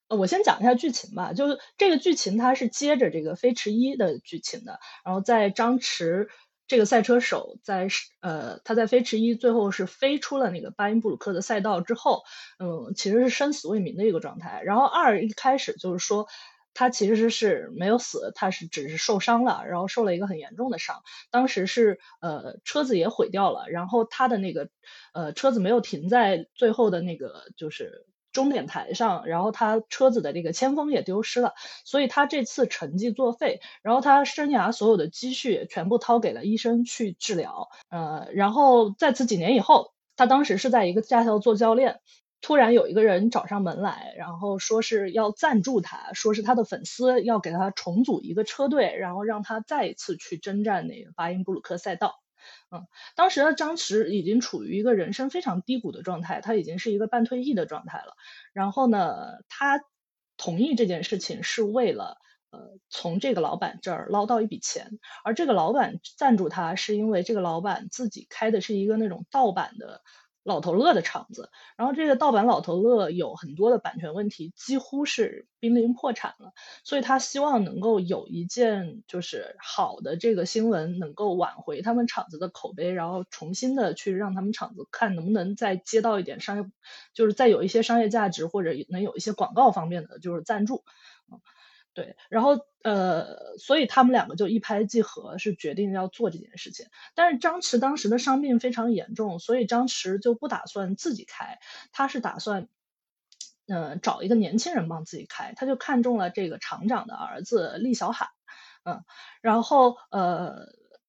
呃，我先讲一下剧情吧，就是这个剧情它是接着这个飞驰一的剧情的，然后在张弛。这个赛车手在呃，他在飞驰一最后是飞出了那个巴音布鲁克的赛道之后，嗯，其实是生死未明的一个状态。然后二一开始就是说他其实是没有死，他是只是受伤了，然后受了一个很严重的伤。当时是呃车子也毁掉了，然后他的那个呃车子没有停在最后的那个就是。终点台上，然后他车子的这个铅封也丢失了，所以他这次成绩作废，然后他生涯所有的积蓄全部掏给了医生去治疗。呃，然后在此几年以后，他当时是在一个驾校做教练，突然有一个人找上门来，然后说是要赞助他，说是他的粉丝要给他重组一个车队，然后让他再一次去征战那个巴音布鲁克赛道。嗯，当时的张弛已经处于一个人生非常低谷的状态，他已经是一个半退役的状态了。然后呢，他同意这件事情是为了呃从这个老板这儿捞到一笔钱，而这个老板赞助他是因为这个老板自己开的是一个那种盗版的。老头乐的厂子，然后这个盗版老头乐有很多的版权问题，几乎是濒临破产了，所以他希望能够有一件就是好的这个新闻能够挽回他们厂子的口碑，然后重新的去让他们厂子看能不能再接到一点商业，就是再有一些商业价值或者能有一些广告方面的就是赞助。对，然后呃，所以他们两个就一拍即合，是决定要做这件事情。但是张弛当时的伤病非常严重，所以张弛就不打算自己开，他是打算，嗯，找一个年轻人帮自己开。他就看中了这个厂长的儿子厉小海，嗯，然后呃。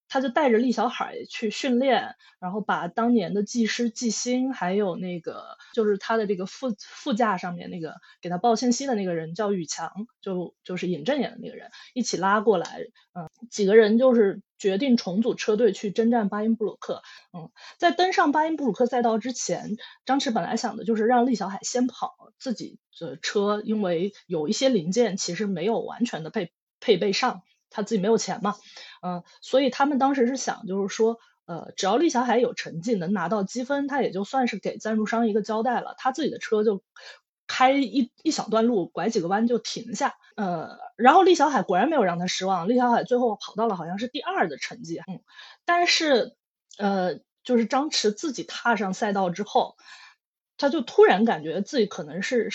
他就带着厉小海去训练，然后把当年的技师季星，还有那个就是他的这个副副驾上面那个给他报信息的那个人叫宇强，就就是尹正演的那个人一起拉过来，嗯，几个人就是决定重组车队去征战巴音布鲁克。嗯，在登上巴音布鲁克赛道之前，张弛本来想的就是让厉小海先跑自己的车，因为有一些零件其实没有完全的配配备上。他自己没有钱嘛，嗯，所以他们当时是想，就是说，呃，只要厉小海有成绩，能拿到积分，他也就算是给赞助商一个交代了。他自己的车就开一一小段路，拐几个弯就停下，呃，然后厉小海果然没有让他失望，厉小海最后跑到了好像是第二的成绩，嗯，但是，呃，就是张弛自己踏上赛道之后，他就突然感觉自己可能是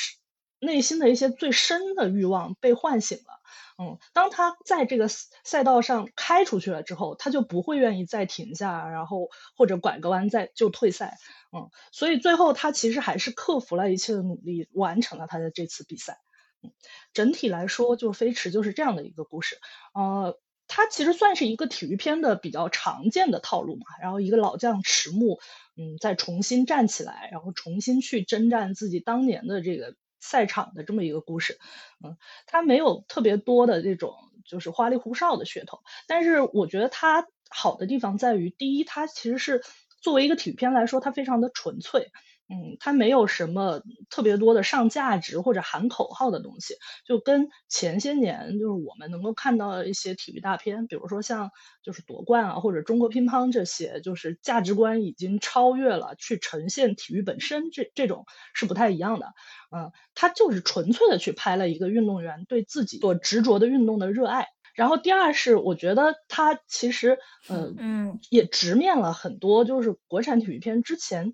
内心的一些最深的欲望被唤醒了。嗯，当他在这个赛道上开出去了之后，他就不会愿意再停下，然后或者拐个弯再就退赛。嗯，所以最后他其实还是克服了一切的努力，完成了他的这次比赛。嗯，整体来说，就飞驰就是这样的一个故事。呃，它其实算是一个体育片的比较常见的套路嘛。然后一个老将迟暮，嗯，再重新站起来，然后重新去征战自己当年的这个。赛场的这么一个故事，嗯，它没有特别多的这种就是花里胡哨的噱头，但是我觉得它好的地方在于，第一，它其实是作为一个体育片来说，它非常的纯粹。嗯，它没有什么特别多的上价值或者喊口号的东西，就跟前些年就是我们能够看到的一些体育大片，比如说像就是夺冠啊或者中国乒乓这些，就是价值观已经超越了去呈现体育本身，这这种是不太一样的。嗯，它就是纯粹的去拍了一个运动员对自己所执着的运动的热爱。然后第二是我觉得它其实呃嗯也直面了很多就是国产体育片之前。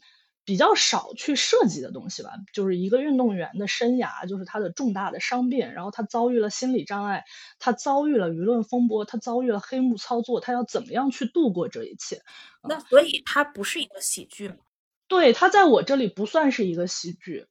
比较少去涉及的东西吧，就是一个运动员的生涯，就是他的重大的伤病，然后他遭遇了心理障碍，他遭遇了舆论风波，他遭遇了黑幕操作，他要怎么样去度过这一切？那所以它不是一个喜剧吗？对，它在我这里不算是一个喜剧。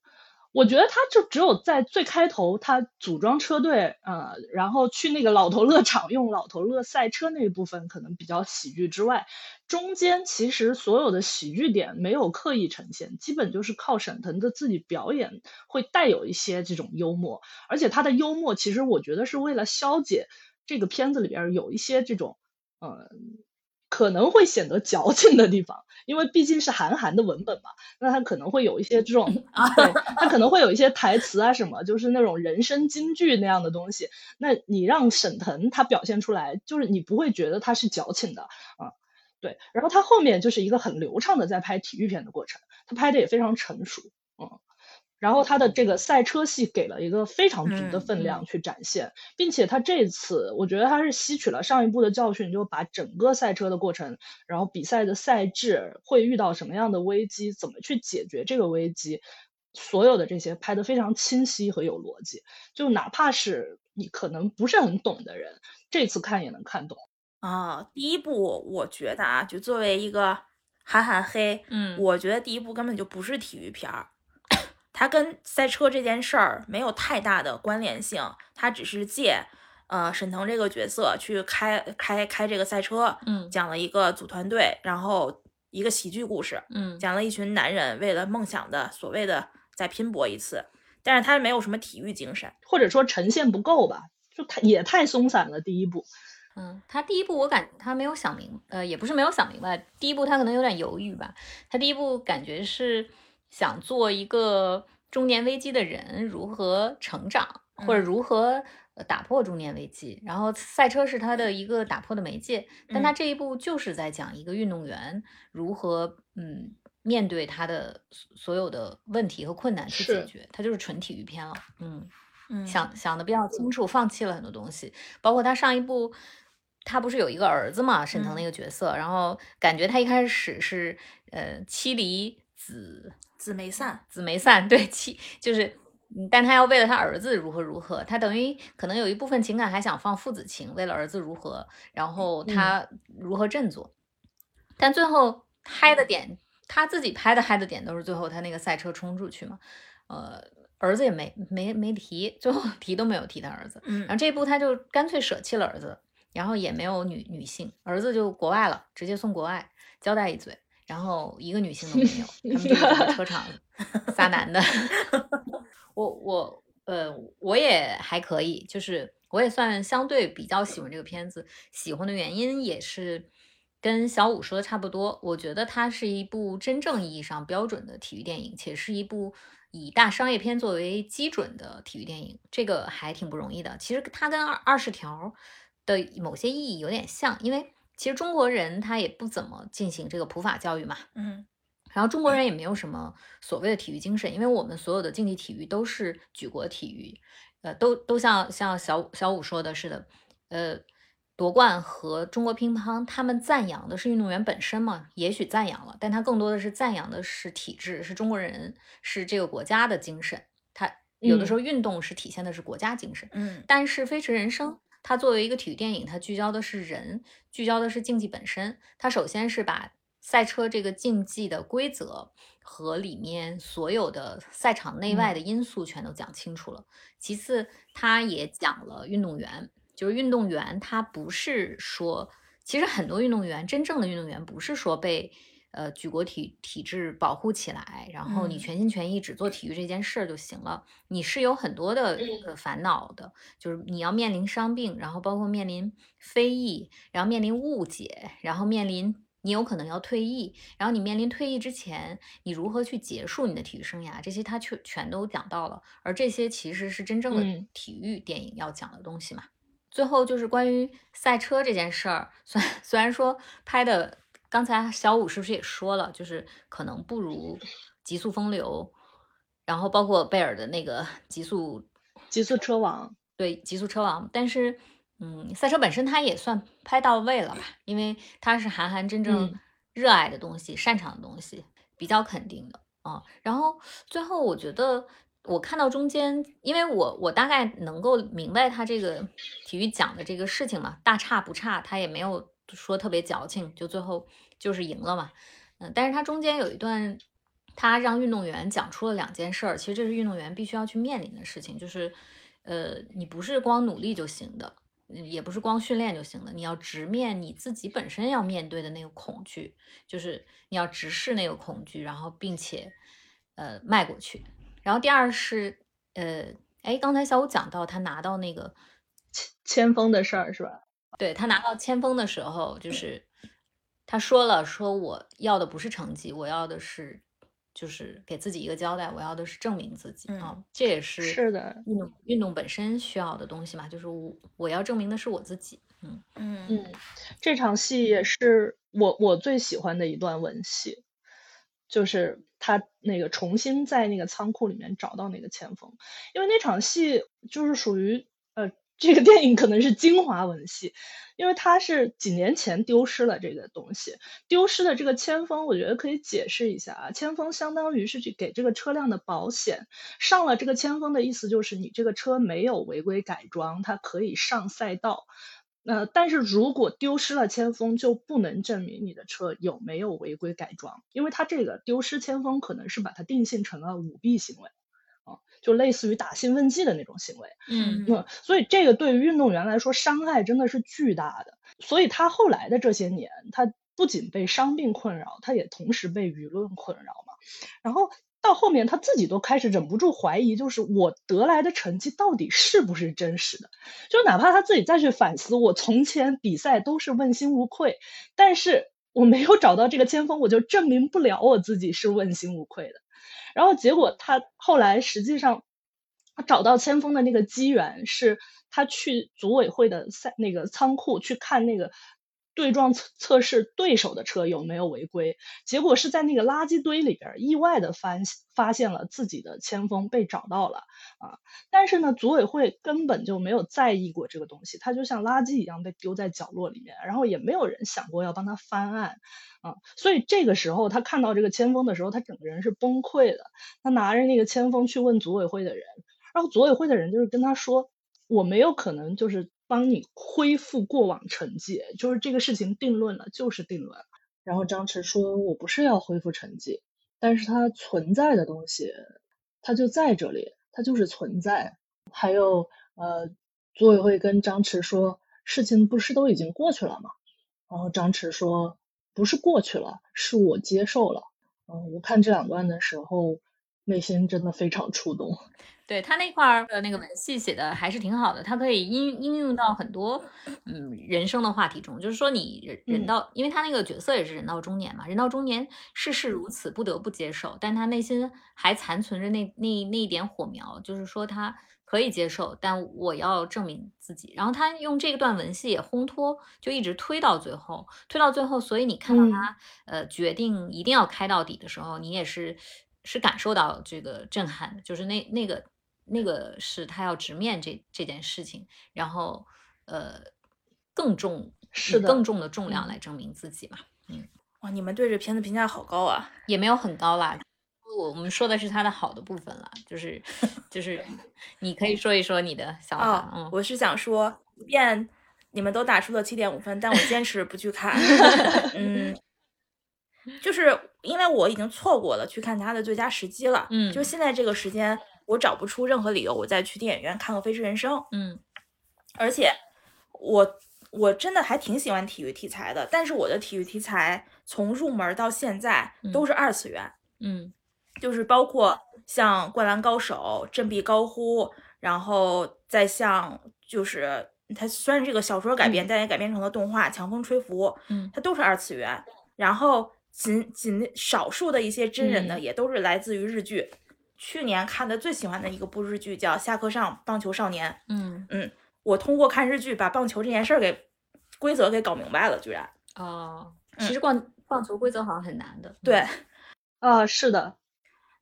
我觉得他就只有在最开头，他组装车队，呃，然后去那个老头乐场用老头乐赛车那一部分可能比较喜剧之外，中间其实所有的喜剧点没有刻意呈现，基本就是靠沈腾的自己表演会带有一些这种幽默，而且他的幽默其实我觉得是为了消解这个片子里边有一些这种，嗯。可能会显得矫情的地方，因为毕竟是韩寒的文本嘛，那他可能会有一些这种，对他可能会有一些台词啊什么，就是那种人生金句那样的东西。那你让沈腾他表现出来，就是你不会觉得他是矫情的啊，对。然后他后面就是一个很流畅的在拍体育片的过程，他拍的也非常成熟，嗯。然后他的这个赛车戏给了一个非常足的分量去展现，并且他这次我觉得他是吸取了上一部的教训，就把整个赛车的过程，然后比赛的赛制会遇到什么样的危机，怎么去解决这个危机，所有的这些拍得非常清晰和有逻辑，就哪怕是你可能不是很懂的人，这次看也能看懂。啊，第一部我觉得啊，就作为一个韩寒黑，嗯，我觉得第一部根本就不是体育片儿。它跟赛车这件事儿没有太大的关联性，它只是借，呃，沈腾这个角色去开开开这个赛车，嗯，讲了一个组团队，然后一个喜剧故事，嗯，讲了一群男人为了梦想的所谓的再拼搏一次，但是他没有什么体育精神，或者说呈现不够吧，就太也太松散了。第一部，嗯，他第一部我感他没有想明，呃，也不是没有想明白，第一部他可能有点犹豫吧，他第一部感觉是。想做一个中年危机的人如何成长，或者如何打破中年危机，然后赛车是他的一个打破的媒介，但他这一部就是在讲一个运动员如何嗯面对他的所有的问题和困难去解决，他就是纯体育片了，嗯。嗯，想。想的比较清楚，放弃了很多东西，包括他上一部，他不是有一个儿子嘛，沈腾那个角色，然后感觉他一开始是呃妻离子。姊妹散，姊妹散，对，其就是，但他要为了他儿子如何如何，他等于可能有一部分情感还想放父子情，为了儿子如何，然后他如何振作，但最后嗨的点，他自己拍的嗨的点都是最后他那个赛车冲出去嘛，呃，儿子也没没没提，最后提都没有提他儿子，嗯，然后这一部他就干脆舍弃了儿子，然后也没有女女性，儿子就国外了，直接送国外，交代一嘴。然后一个女性都没有，他们就是车场 仨男的。我我呃我也还可以，就是我也算相对比较喜欢这个片子。喜欢的原因也是跟小五说的差不多。我觉得它是一部真正意义上标准的体育电影，且是一部以大商业片作为基准的体育电影，这个还挺不容易的。其实它跟二二十条的某些意义有点像，因为。其实中国人他也不怎么进行这个普法教育嘛，嗯，然后中国人也没有什么所谓的体育精神，因为我们所有的竞技体育都是举国体育，呃，都都像像小小五说的似的，呃，夺冠和中国乒乓，他们赞扬的是运动员本身嘛，也许赞扬了，但他更多的是赞扬的是体制，是中国人，是这个国家的精神。他有的时候运动是体现的是国家精神，嗯，但是飞驰人生。它作为一个体育电影，它聚焦的是人，聚焦的是竞技本身。它首先是把赛车这个竞技的规则和里面所有的赛场内外的因素全都讲清楚了。其次，它也讲了运动员，就是运动员他不是说，其实很多运动员，真正的运动员不是说被。呃，举国体体制保护起来，然后你全心全意只做体育这件事儿就行了。你是有很多的呃烦恼的，就是你要面临伤病，然后包括面临非议，然后面临误解，然后面临你有可能要退役，然后你面临退役之前，你如何去结束你的体育生涯，这些他全全都讲到了。而这些其实是真正的体育电影要讲的东西嘛。最后就是关于赛车这件事儿，虽然 虽然说拍的。刚才小五是不是也说了，就是可能不如《极速风流》，然后包括贝尔的那个《极速极速车王》，对《极速车王》，但是，嗯，赛车本身它也算拍到位了吧，因为它是韩寒真正热爱的东西、擅长的东西，比较肯定的啊。然后最后我觉得，我看到中间，因为我我大概能够明白他这个体育奖的这个事情嘛，大差不差，他也没有。说特别矫情，就最后就是赢了嘛，嗯，但是他中间有一段他让运动员讲出了两件事儿，其实这是运动员必须要去面临的事情，就是，呃，你不是光努力就行的，也不是光训练就行的，你要直面你自己本身要面对的那个恐惧，就是你要直视那个恐惧，然后并且，呃，迈过去。然后第二是，呃，哎，刚才小五讲到他拿到那个签签封的事儿是吧？对他拿到签封的时候，就是他说了，说我要的不是成绩，我要的是。就是给自己一个交代，我要的是证明自己啊，这也是是的，运动运动本身需要的东西嘛，就是我我要证明的是我自己，嗯嗯嗯，这场戏也是我我最喜欢的一段文戏，就是他那个重新在那个仓库里面找到那个前锋，因为那场戏就是属于呃。这个电影可能是精华文戏，因为它是几年前丢失了这个东西，丢失的这个铅封，我觉得可以解释一下啊。铅封相当于是去给这个车辆的保险，上了这个铅封的意思就是你这个车没有违规改装，它可以上赛道。呃，但是如果丢失了铅封，就不能证明你的车有没有违规改装，因为它这个丢失铅封可能是把它定性成了舞弊行为。就类似于打兴奋剂的那种行为，嗯，嗯，所以这个对于运动员来说伤害真的是巨大的。所以他后来的这些年，他不仅被伤病困扰，他也同时被舆论困扰嘛。然后到后面他自己都开始忍不住怀疑，就是我得来的成绩到底是不是真实的？就哪怕他自己再去反思，我从前比赛都是问心无愧，但是我没有找到这个先锋，我就证明不了我自己是问心无愧的。然后结果他后来实际上，他找到千峰的那个机缘是，他去组委会的赛那个仓库去看那个。对撞测测试对手的车有没有违规，结果是在那个垃圾堆里边意外的发发现了自己的铅封被找到了啊！但是呢，组委会根本就没有在意过这个东西，它就像垃圾一样被丢在角落里面，然后也没有人想过要帮他翻案啊！所以这个时候他看到这个铅封的时候，他整个人是崩溃的。他拿着那个铅封去问组委会的人，然后组委会的人就是跟他说：“我没有可能就是。”帮你恢复过往成绩，就是这个事情定论了，就是定论。然后张弛说：“我不是要恢复成绩，但是它存在的东西，它就在这里，它就是存在。”还有，呃，组委会跟张弛说：“事情不是都已经过去了吗？”然后张弛说：“不是过去了，是我接受了。”嗯，我看这两段的时候，内心真的非常触动。对他那块儿的那个文戏写的还是挺好的，他可以应应用到很多嗯人生的话题中。就是说，你人人到，因为他那个角色也是人到中年嘛，人到中年世事如此，不得不接受。但他内心还残存着那那那一点火苗，就是说他可以接受，但我要证明自己。然后他用这段文戏也烘托，就一直推到最后，推到最后。所以你看到他呃决定一定要开到底的时候，你也是是感受到这个震撼的，就是那那个。那个是他要直面这这件事情，然后呃更重是更重的重量来证明自己嘛。嗯，哇，你们对这片子评价好高啊！也没有很高啦，我我们说的是它的好的部分了，就是 就是你可以说一说你的想法。嗯，我是想说，即便你们都打出了七点五分，但我坚持不去看。嗯，就是因为我已经错过了去看它的最佳时机了。嗯，就现在这个时间。我找不出任何理由，我再去电影院看个《飞驰人生》。嗯，而且我我真的还挺喜欢体育题材的，但是我的体育题材从入门到现在都是二次元。嗯，就是包括像《灌篮高手》《振臂高呼》，然后再像就是它虽然这个小说改编，但也改编成了动画《强风吹拂》。嗯，它都是二次元。然后仅仅少数的一些真人呢，也都是来自于日剧。去年看的最喜欢的一个部日剧叫《下课上棒球少年》。嗯嗯，我通过看日剧把棒球这件事儿给规则给搞明白了，居然。哦，其实棒棒球规则好像很难的。对，呃，是的。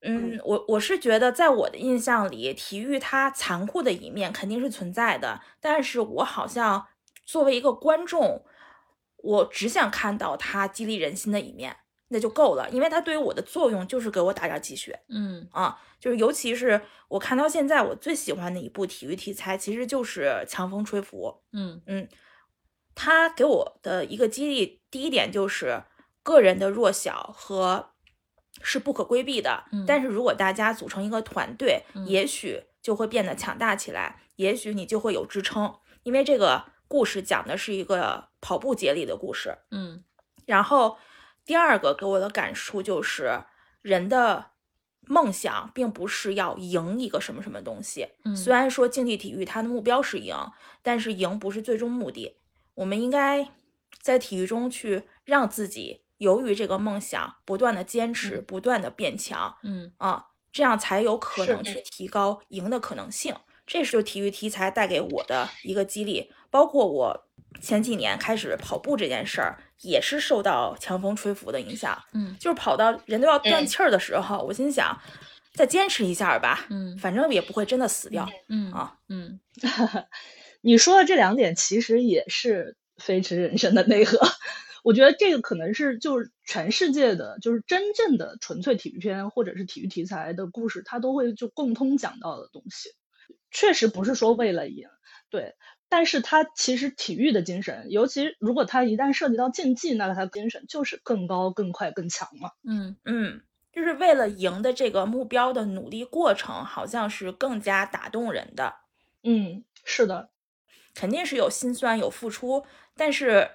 嗯，我我是觉得，在我的印象里，体育它残酷的一面肯定是存在的，但是我好像作为一个观众，我只想看到它激励人心的一面。那就够了，因为它对于我的作用就是给我打点鸡血。嗯啊，就是尤其是我看到现在，我最喜欢的一部体育题材，其实就是《强风吹拂》。嗯嗯，它给我的一个激励，第一点就是个人的弱小和是不可规避的。嗯但是如果大家组成一个团队，嗯也许就会变得强大起来，也许你就会有支撑。因为这个故事讲的是一个跑步接力的故事。嗯然后第二个给我的感触就是，人的梦想并不是要赢一个什么什么东西。嗯虽然说竞技体育它的目标是赢，但是赢不是最终目的。我们应该在体育中去让自己由于这个梦想不断的坚持，不断的变强嗯啊，这样才有可能去提高赢的可能性。这是就体育题材带给我的一个激励，包括我前几年开始跑步这件事儿，也是受到强风吹拂的影响。嗯就是跑到人都要断气儿的时候，我心想，再坚持一下吧，嗯反正也不会真的死掉。嗯啊嗯 你说的这两点其实也是飞驰人生的内核。我觉得这个可能是就是全世界的，就是真正的纯粹体育片或者是体育题材的故事，它都会就共通讲到的东西。确实不是说为了赢，对，但是他其实体育的精神，尤其如果他一旦涉及到竞技，那它精神就是更高、更快、更强嘛。嗯嗯，就是为了赢的这个目标的努力过程，好像是更加打动人的。嗯，是的，肯定是有辛酸有付出，但是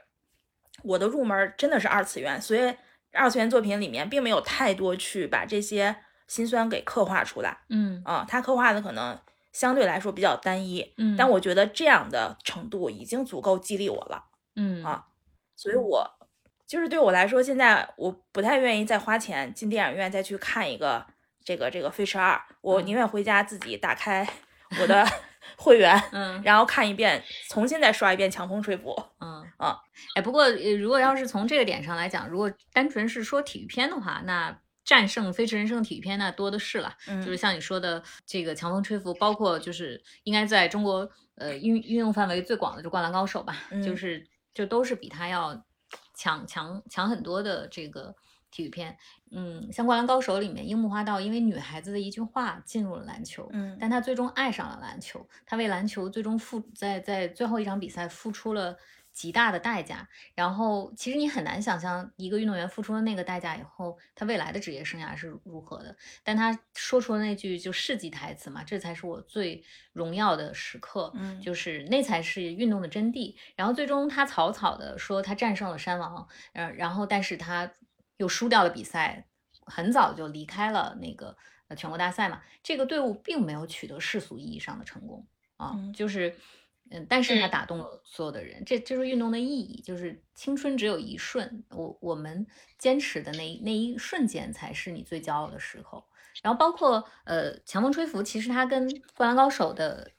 我的入门儿真的是二次元，所以二次元作品里面并没有太多去把这些辛酸给刻画出来嗯啊、他刻画的可能相对来说比较单一，嗯，但我觉得这样的程度已经足够激励我了。嗯。啊所以我就是对我来说，现在我不太愿意再花钱进电影院再去看一个这个这个《飞驰二》，我嗯。宁愿回家自己打开我的 会员，嗯。然后看一遍，重新再刷一遍《强风吹拂》。嗯。啊，哎，不过呃如果要是从这个点上来讲，如果单纯是说体育片的话，那战胜《飞驰人生》体育片那多的是了。嗯，就是像你说的这个强风吹拂，包括就是应该在中国呃运运用范围最广的就《灌篮高手》吧，就嗯是就都是比它要强强强很多的这个体育片。嗯，像《灌篮高手》里面，樱木花道因为女孩子的一句话进入了篮球，嗯但他最终爱上了篮球，他为篮球最终付在在最后一场比赛付出了极大的代价。然后，其实你很难想象一个运动员付出了那个代价以后，他未来的职业生涯是如何的。但他说出了那句就世纪台词嘛，这才是我最荣耀的时刻，嗯就是那才是运动的真谛。然后最终他草草的说他战胜了山王，嗯，然后但是他又输掉了比赛，很早就离开了那个呃全国大赛嘛。这个队伍并没有取得世俗意义上的成功啊，嗯就是。嗯，但是他打动了所有的人，这就是运动的意义，就是青春只有一瞬，我我们坚持的那一那一瞬间才是你最骄傲的时候。然后包括呃强风吹拂，其实它跟《灌篮高手》的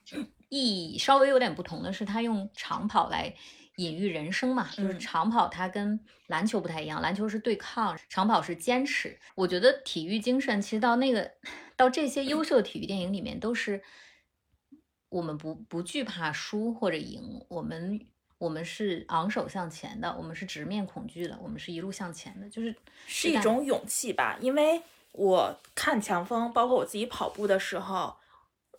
意义稍微有点不同的是，它用长跑来隐喻人生嘛，就是嗯长跑它跟篮球不太一样，篮球是对抗，长跑是坚持。我觉得体育精神其实到那个到这些优秀的体育电影里面都是。我们不不惧怕输或者赢，我们我们是昂首向前的，我们是直面恐惧的，我们是一路向前的，就是是一种勇气吧。因为我看强风，包括我自己跑步的时候，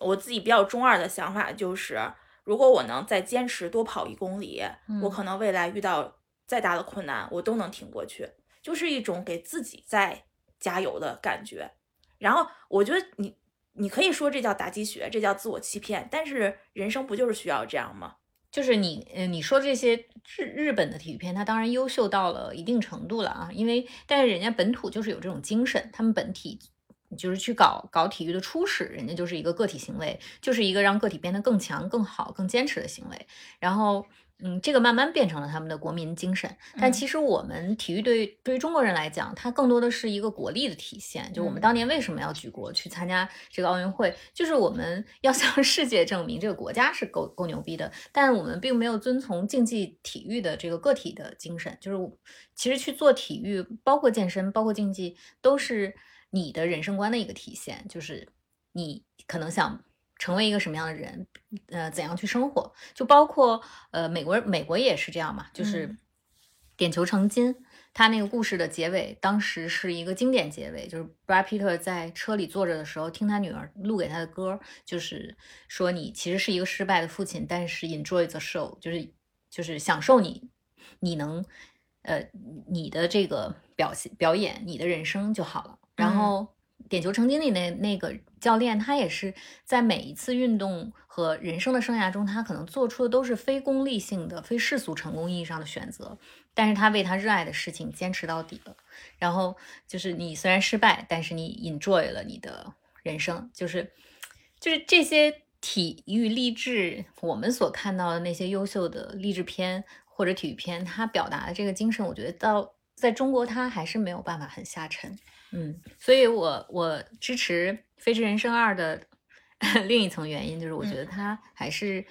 我自己比较中二的想法就是，如果我能再坚持多跑一公里，我嗯可能未来遇到再大的困难，我都能挺过去，就是一种给自己在加油的感觉。然后我觉得你。你可以说这叫打鸡血，这叫自我欺骗，但是人生不就是需要这样吗？就是你，呃，你说这些日日本的体育片，它当然优秀到了一定程度了啊，因为但是人家本土就是有这种精神，他们本体就是去搞搞体育的初始，人家就是一个个体行为，就是一个让个体变得更强、更好、更坚持的行为，然后。嗯，这个慢慢变成了他们的国民精神，但嗯其实我们体育对对于中国人来讲，它更多的是一个国力的体现。就我们嗯当年为什么要举国去参加这个奥运会，就是我们要向 世界证明这个国家是够够牛逼的，但是我们并没有遵从竞技体育的这个个体的精神。就是其实去做体育，包括健身，包括竞技，都是你的人生观的一个体现，就是你可能想。成为一个什么样的人，呃，怎样去生活，就包括呃，美国美国也是这样嘛，就是嗯点球成金。他那个故事的结尾，当时是一个经典结尾，就是 Brad Pitt 在车里坐着的时候，听他女儿录给他的歌，就是说你其实是一个失败的父亲，但是 enjoy the show，就是就是享受你你能呃你的这个表现表演，你的人生就好了。然后点球成金里那那个教练，他也是在每一次运动和人生的生涯中，他可能做出的都是非功利性的、非世俗成功意义上的选择，但是他为他热爱的事情坚持到底了。然后就是你虽然失败，但是你 enjoy 了你的人生，就是就是这些体育励志，我们所看到的那些优秀的励志片或者体育片，他表达的这个精神，我觉得到在中国它还是没有办法很下沉。嗯，所以我我支持《飞驰人生二》的 另一层原因，就是我觉得它还是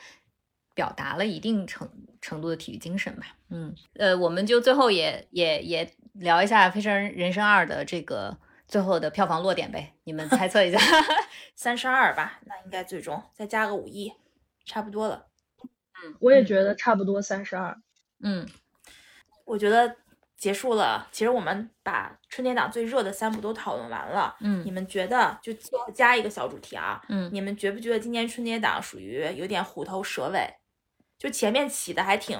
表达了一定程程度的体育精神吧。嗯，呃，我们就最后也也也聊一下《飞驰人生二》的这个最后的票房落点呗，你们猜测一下，三十二吧，那应该最终再加个五亿，差不多了。嗯，我也觉得差不多三十二。嗯，我觉得。结束了，其实我们把春节档最热的三部都讨论完了。嗯，你们觉得就加一个小主题啊？嗯，你们觉不觉得今年春节档属于有点虎头蛇尾？就前面起的还挺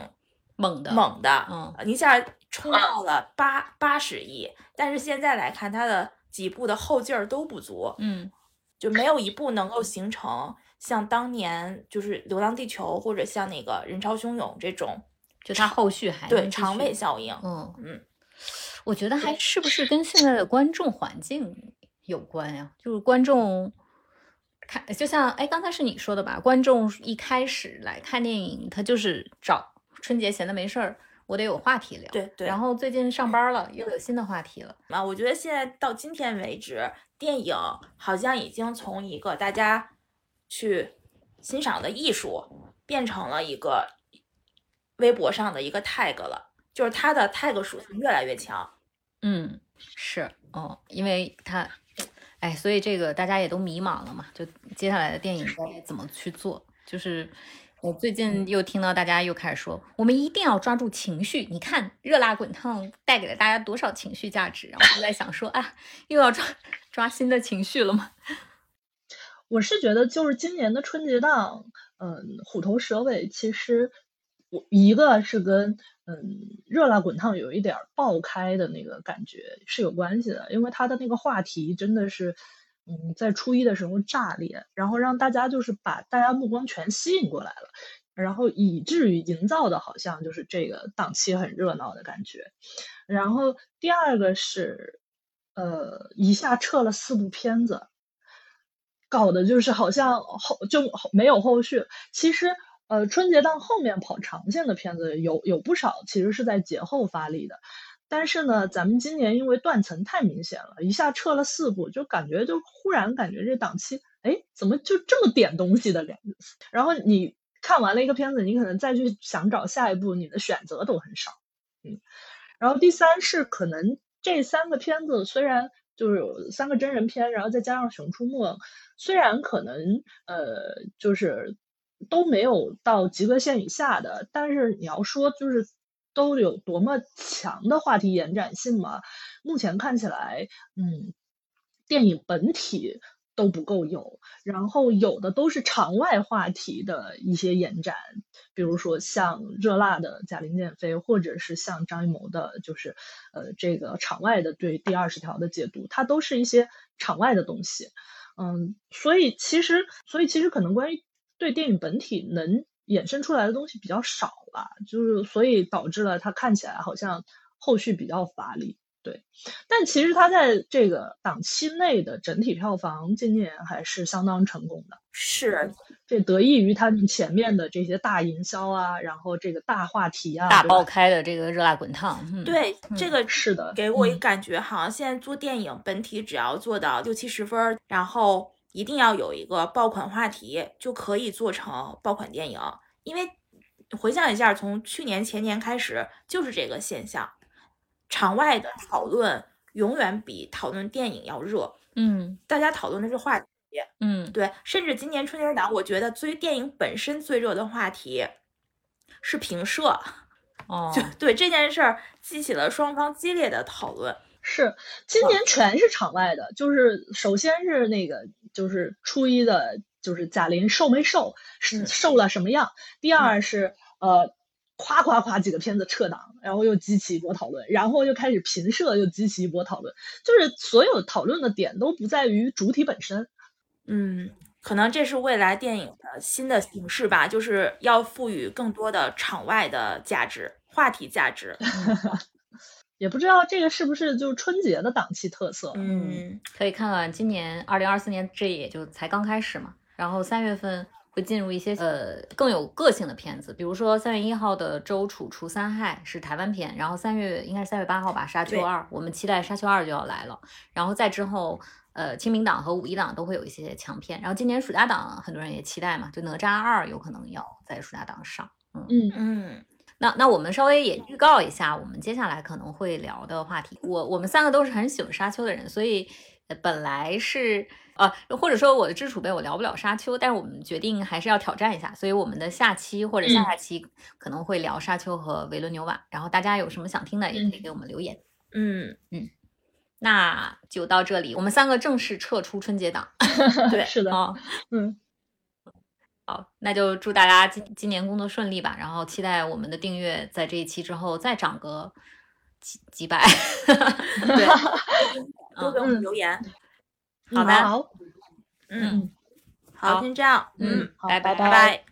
猛的，猛的。嗯，一下冲到了八八十亿，但是现在来看，它的几部的后劲儿都不足。嗯，就没有一部能够形成像当年就是《流浪地球》或者像那个人潮汹涌这种。就它后续还对肠胃效应，嗯嗯，我觉得还是不是跟现在的观众环境有关呀？就是观众看，就像哎，刚才是你说的吧？观众一开始来看电影，他就是找春节闲的没事儿，我得有话题聊。对对。然后最近上班了，又有新的话题了。啊，我觉得现在到今天为止，电影好像已经从一个大家去欣赏的艺术，变成了一个。微博上的一个 tag 了，就是它的 tag 属性越来越强。嗯，是哦，因为它，哎，所以这个大家也都迷茫了嘛，就接下来的电影该怎么去做？就是我最近又听到大家又开始说，我们一定要抓住情绪。你看《热辣滚烫》带给了大家多少情绪价值？然后就在想说，啊，又要抓抓新的情绪了吗？我是觉得，就是今年的春节档，嗯，虎头蛇尾，其实。我一个是跟嗯热辣滚烫有一点爆开的那个感觉是有关系的，因为它的那个话题真的是嗯在初一的时候炸裂，然后让大家就是把大家目光全吸引过来了，然后以至于营造的好像就是这个档期很热闹的感觉。然后第二个是呃一下撤了四部片子，搞的就是好像后就没有后续，其实。呃，春节档后面跑长线的片子有有不少，其实是在节后发力的。但是呢，咱们今年因为断层太明显了，一下撤了四部，就感觉就忽然感觉这档期，哎，怎么就这么点东西的感觉？然后你看完了一个片子，你可能再去想找下一部，你的选择都很少。嗯，然后第三是可能这三个片子虽然就是有三个真人片，然后再加上《熊出没》，虽然可能呃就是。都没有到及格线以下的，但是你要说就是都有多么强的话题延展性嘛？目前看起来，嗯，电影本体都不够有，然后有的都是场外话题的一些延展，比如说像热辣的贾玲减肥，或者是像张艺谋的，就是呃这个场外的对第二十条的解读，它都是一些场外的东西，嗯，所以其实，所以其实可能关于。对电影本体能衍生出来的东西比较少了，就是所以导致了它看起来好像后续比较乏力。对，但其实它在这个档期内的整体票房今年还是相当成功的。是，这得益于他们前面的这些大营销啊，然后这个大话题啊，大爆开的这个热辣滚烫。嗯对，这个是的，给我一感觉好像现在做电影本体只要做到六七十分，然后。一定要有一个爆款话题，就可以做成爆款电影。因为回想一下，从去年前年开始就是这个现象，场外的讨论永远比讨论电影要热。嗯，大家讨论的是话题。嗯，对。甚至今年春节档，我觉得最电影本身最热的话题是评社。哦，就对这件事儿激起了双方激烈的讨论。是，今年全是场外的，就是首先是那个。就是初一的，就是贾玲瘦没瘦，是瘦了什么样？第二是呃，夸夸夸几个片子撤档，然后又激起一波讨论，然后又开始评社，又激起一波讨论，就是所有讨论的点都不在于主体本身。嗯，可能这是未来电影的新的形式吧，就是要赋予更多的场外的价值、话题价值。也不知道这个是不是就春节的档期特色？嗯，可以看看今年二零二四年，这也就才刚开始嘛。然后三月份会进入一些呃更有个性的片子，比如说三月一号的《周楚除三害》是台湾片，然后三月应该是三月八号吧，《沙丘二》，我们期待《沙丘二》就要来了。然后再之后，呃，清明档和五一档都会有一些强片。然后今年暑假档很多人也期待嘛，就《哪吒二》有可能要在暑假档上。嗯嗯。那那我们稍微也预告一下，我们接下来可能会聊的话题。我我们三个都是很喜欢沙丘的人，所以本来是呃，或者说我的知识储备我聊不了沙丘，但是我们决定还是要挑战一下，所以我们的下期或者下下期可能会聊沙丘和维伦纽瓦。然后大家有什么想听的，也可以给我们留言。嗯嗯，那就到这里，我们三个正式撤出春节档。对，是的啊，嗯。好，那就祝大家今今年工作顺利吧。然后期待我们的订阅在这一期之后再涨个几几百。对，多给我们留言。好的，好，嗯，好，先这样。嗯，拜，拜拜拜。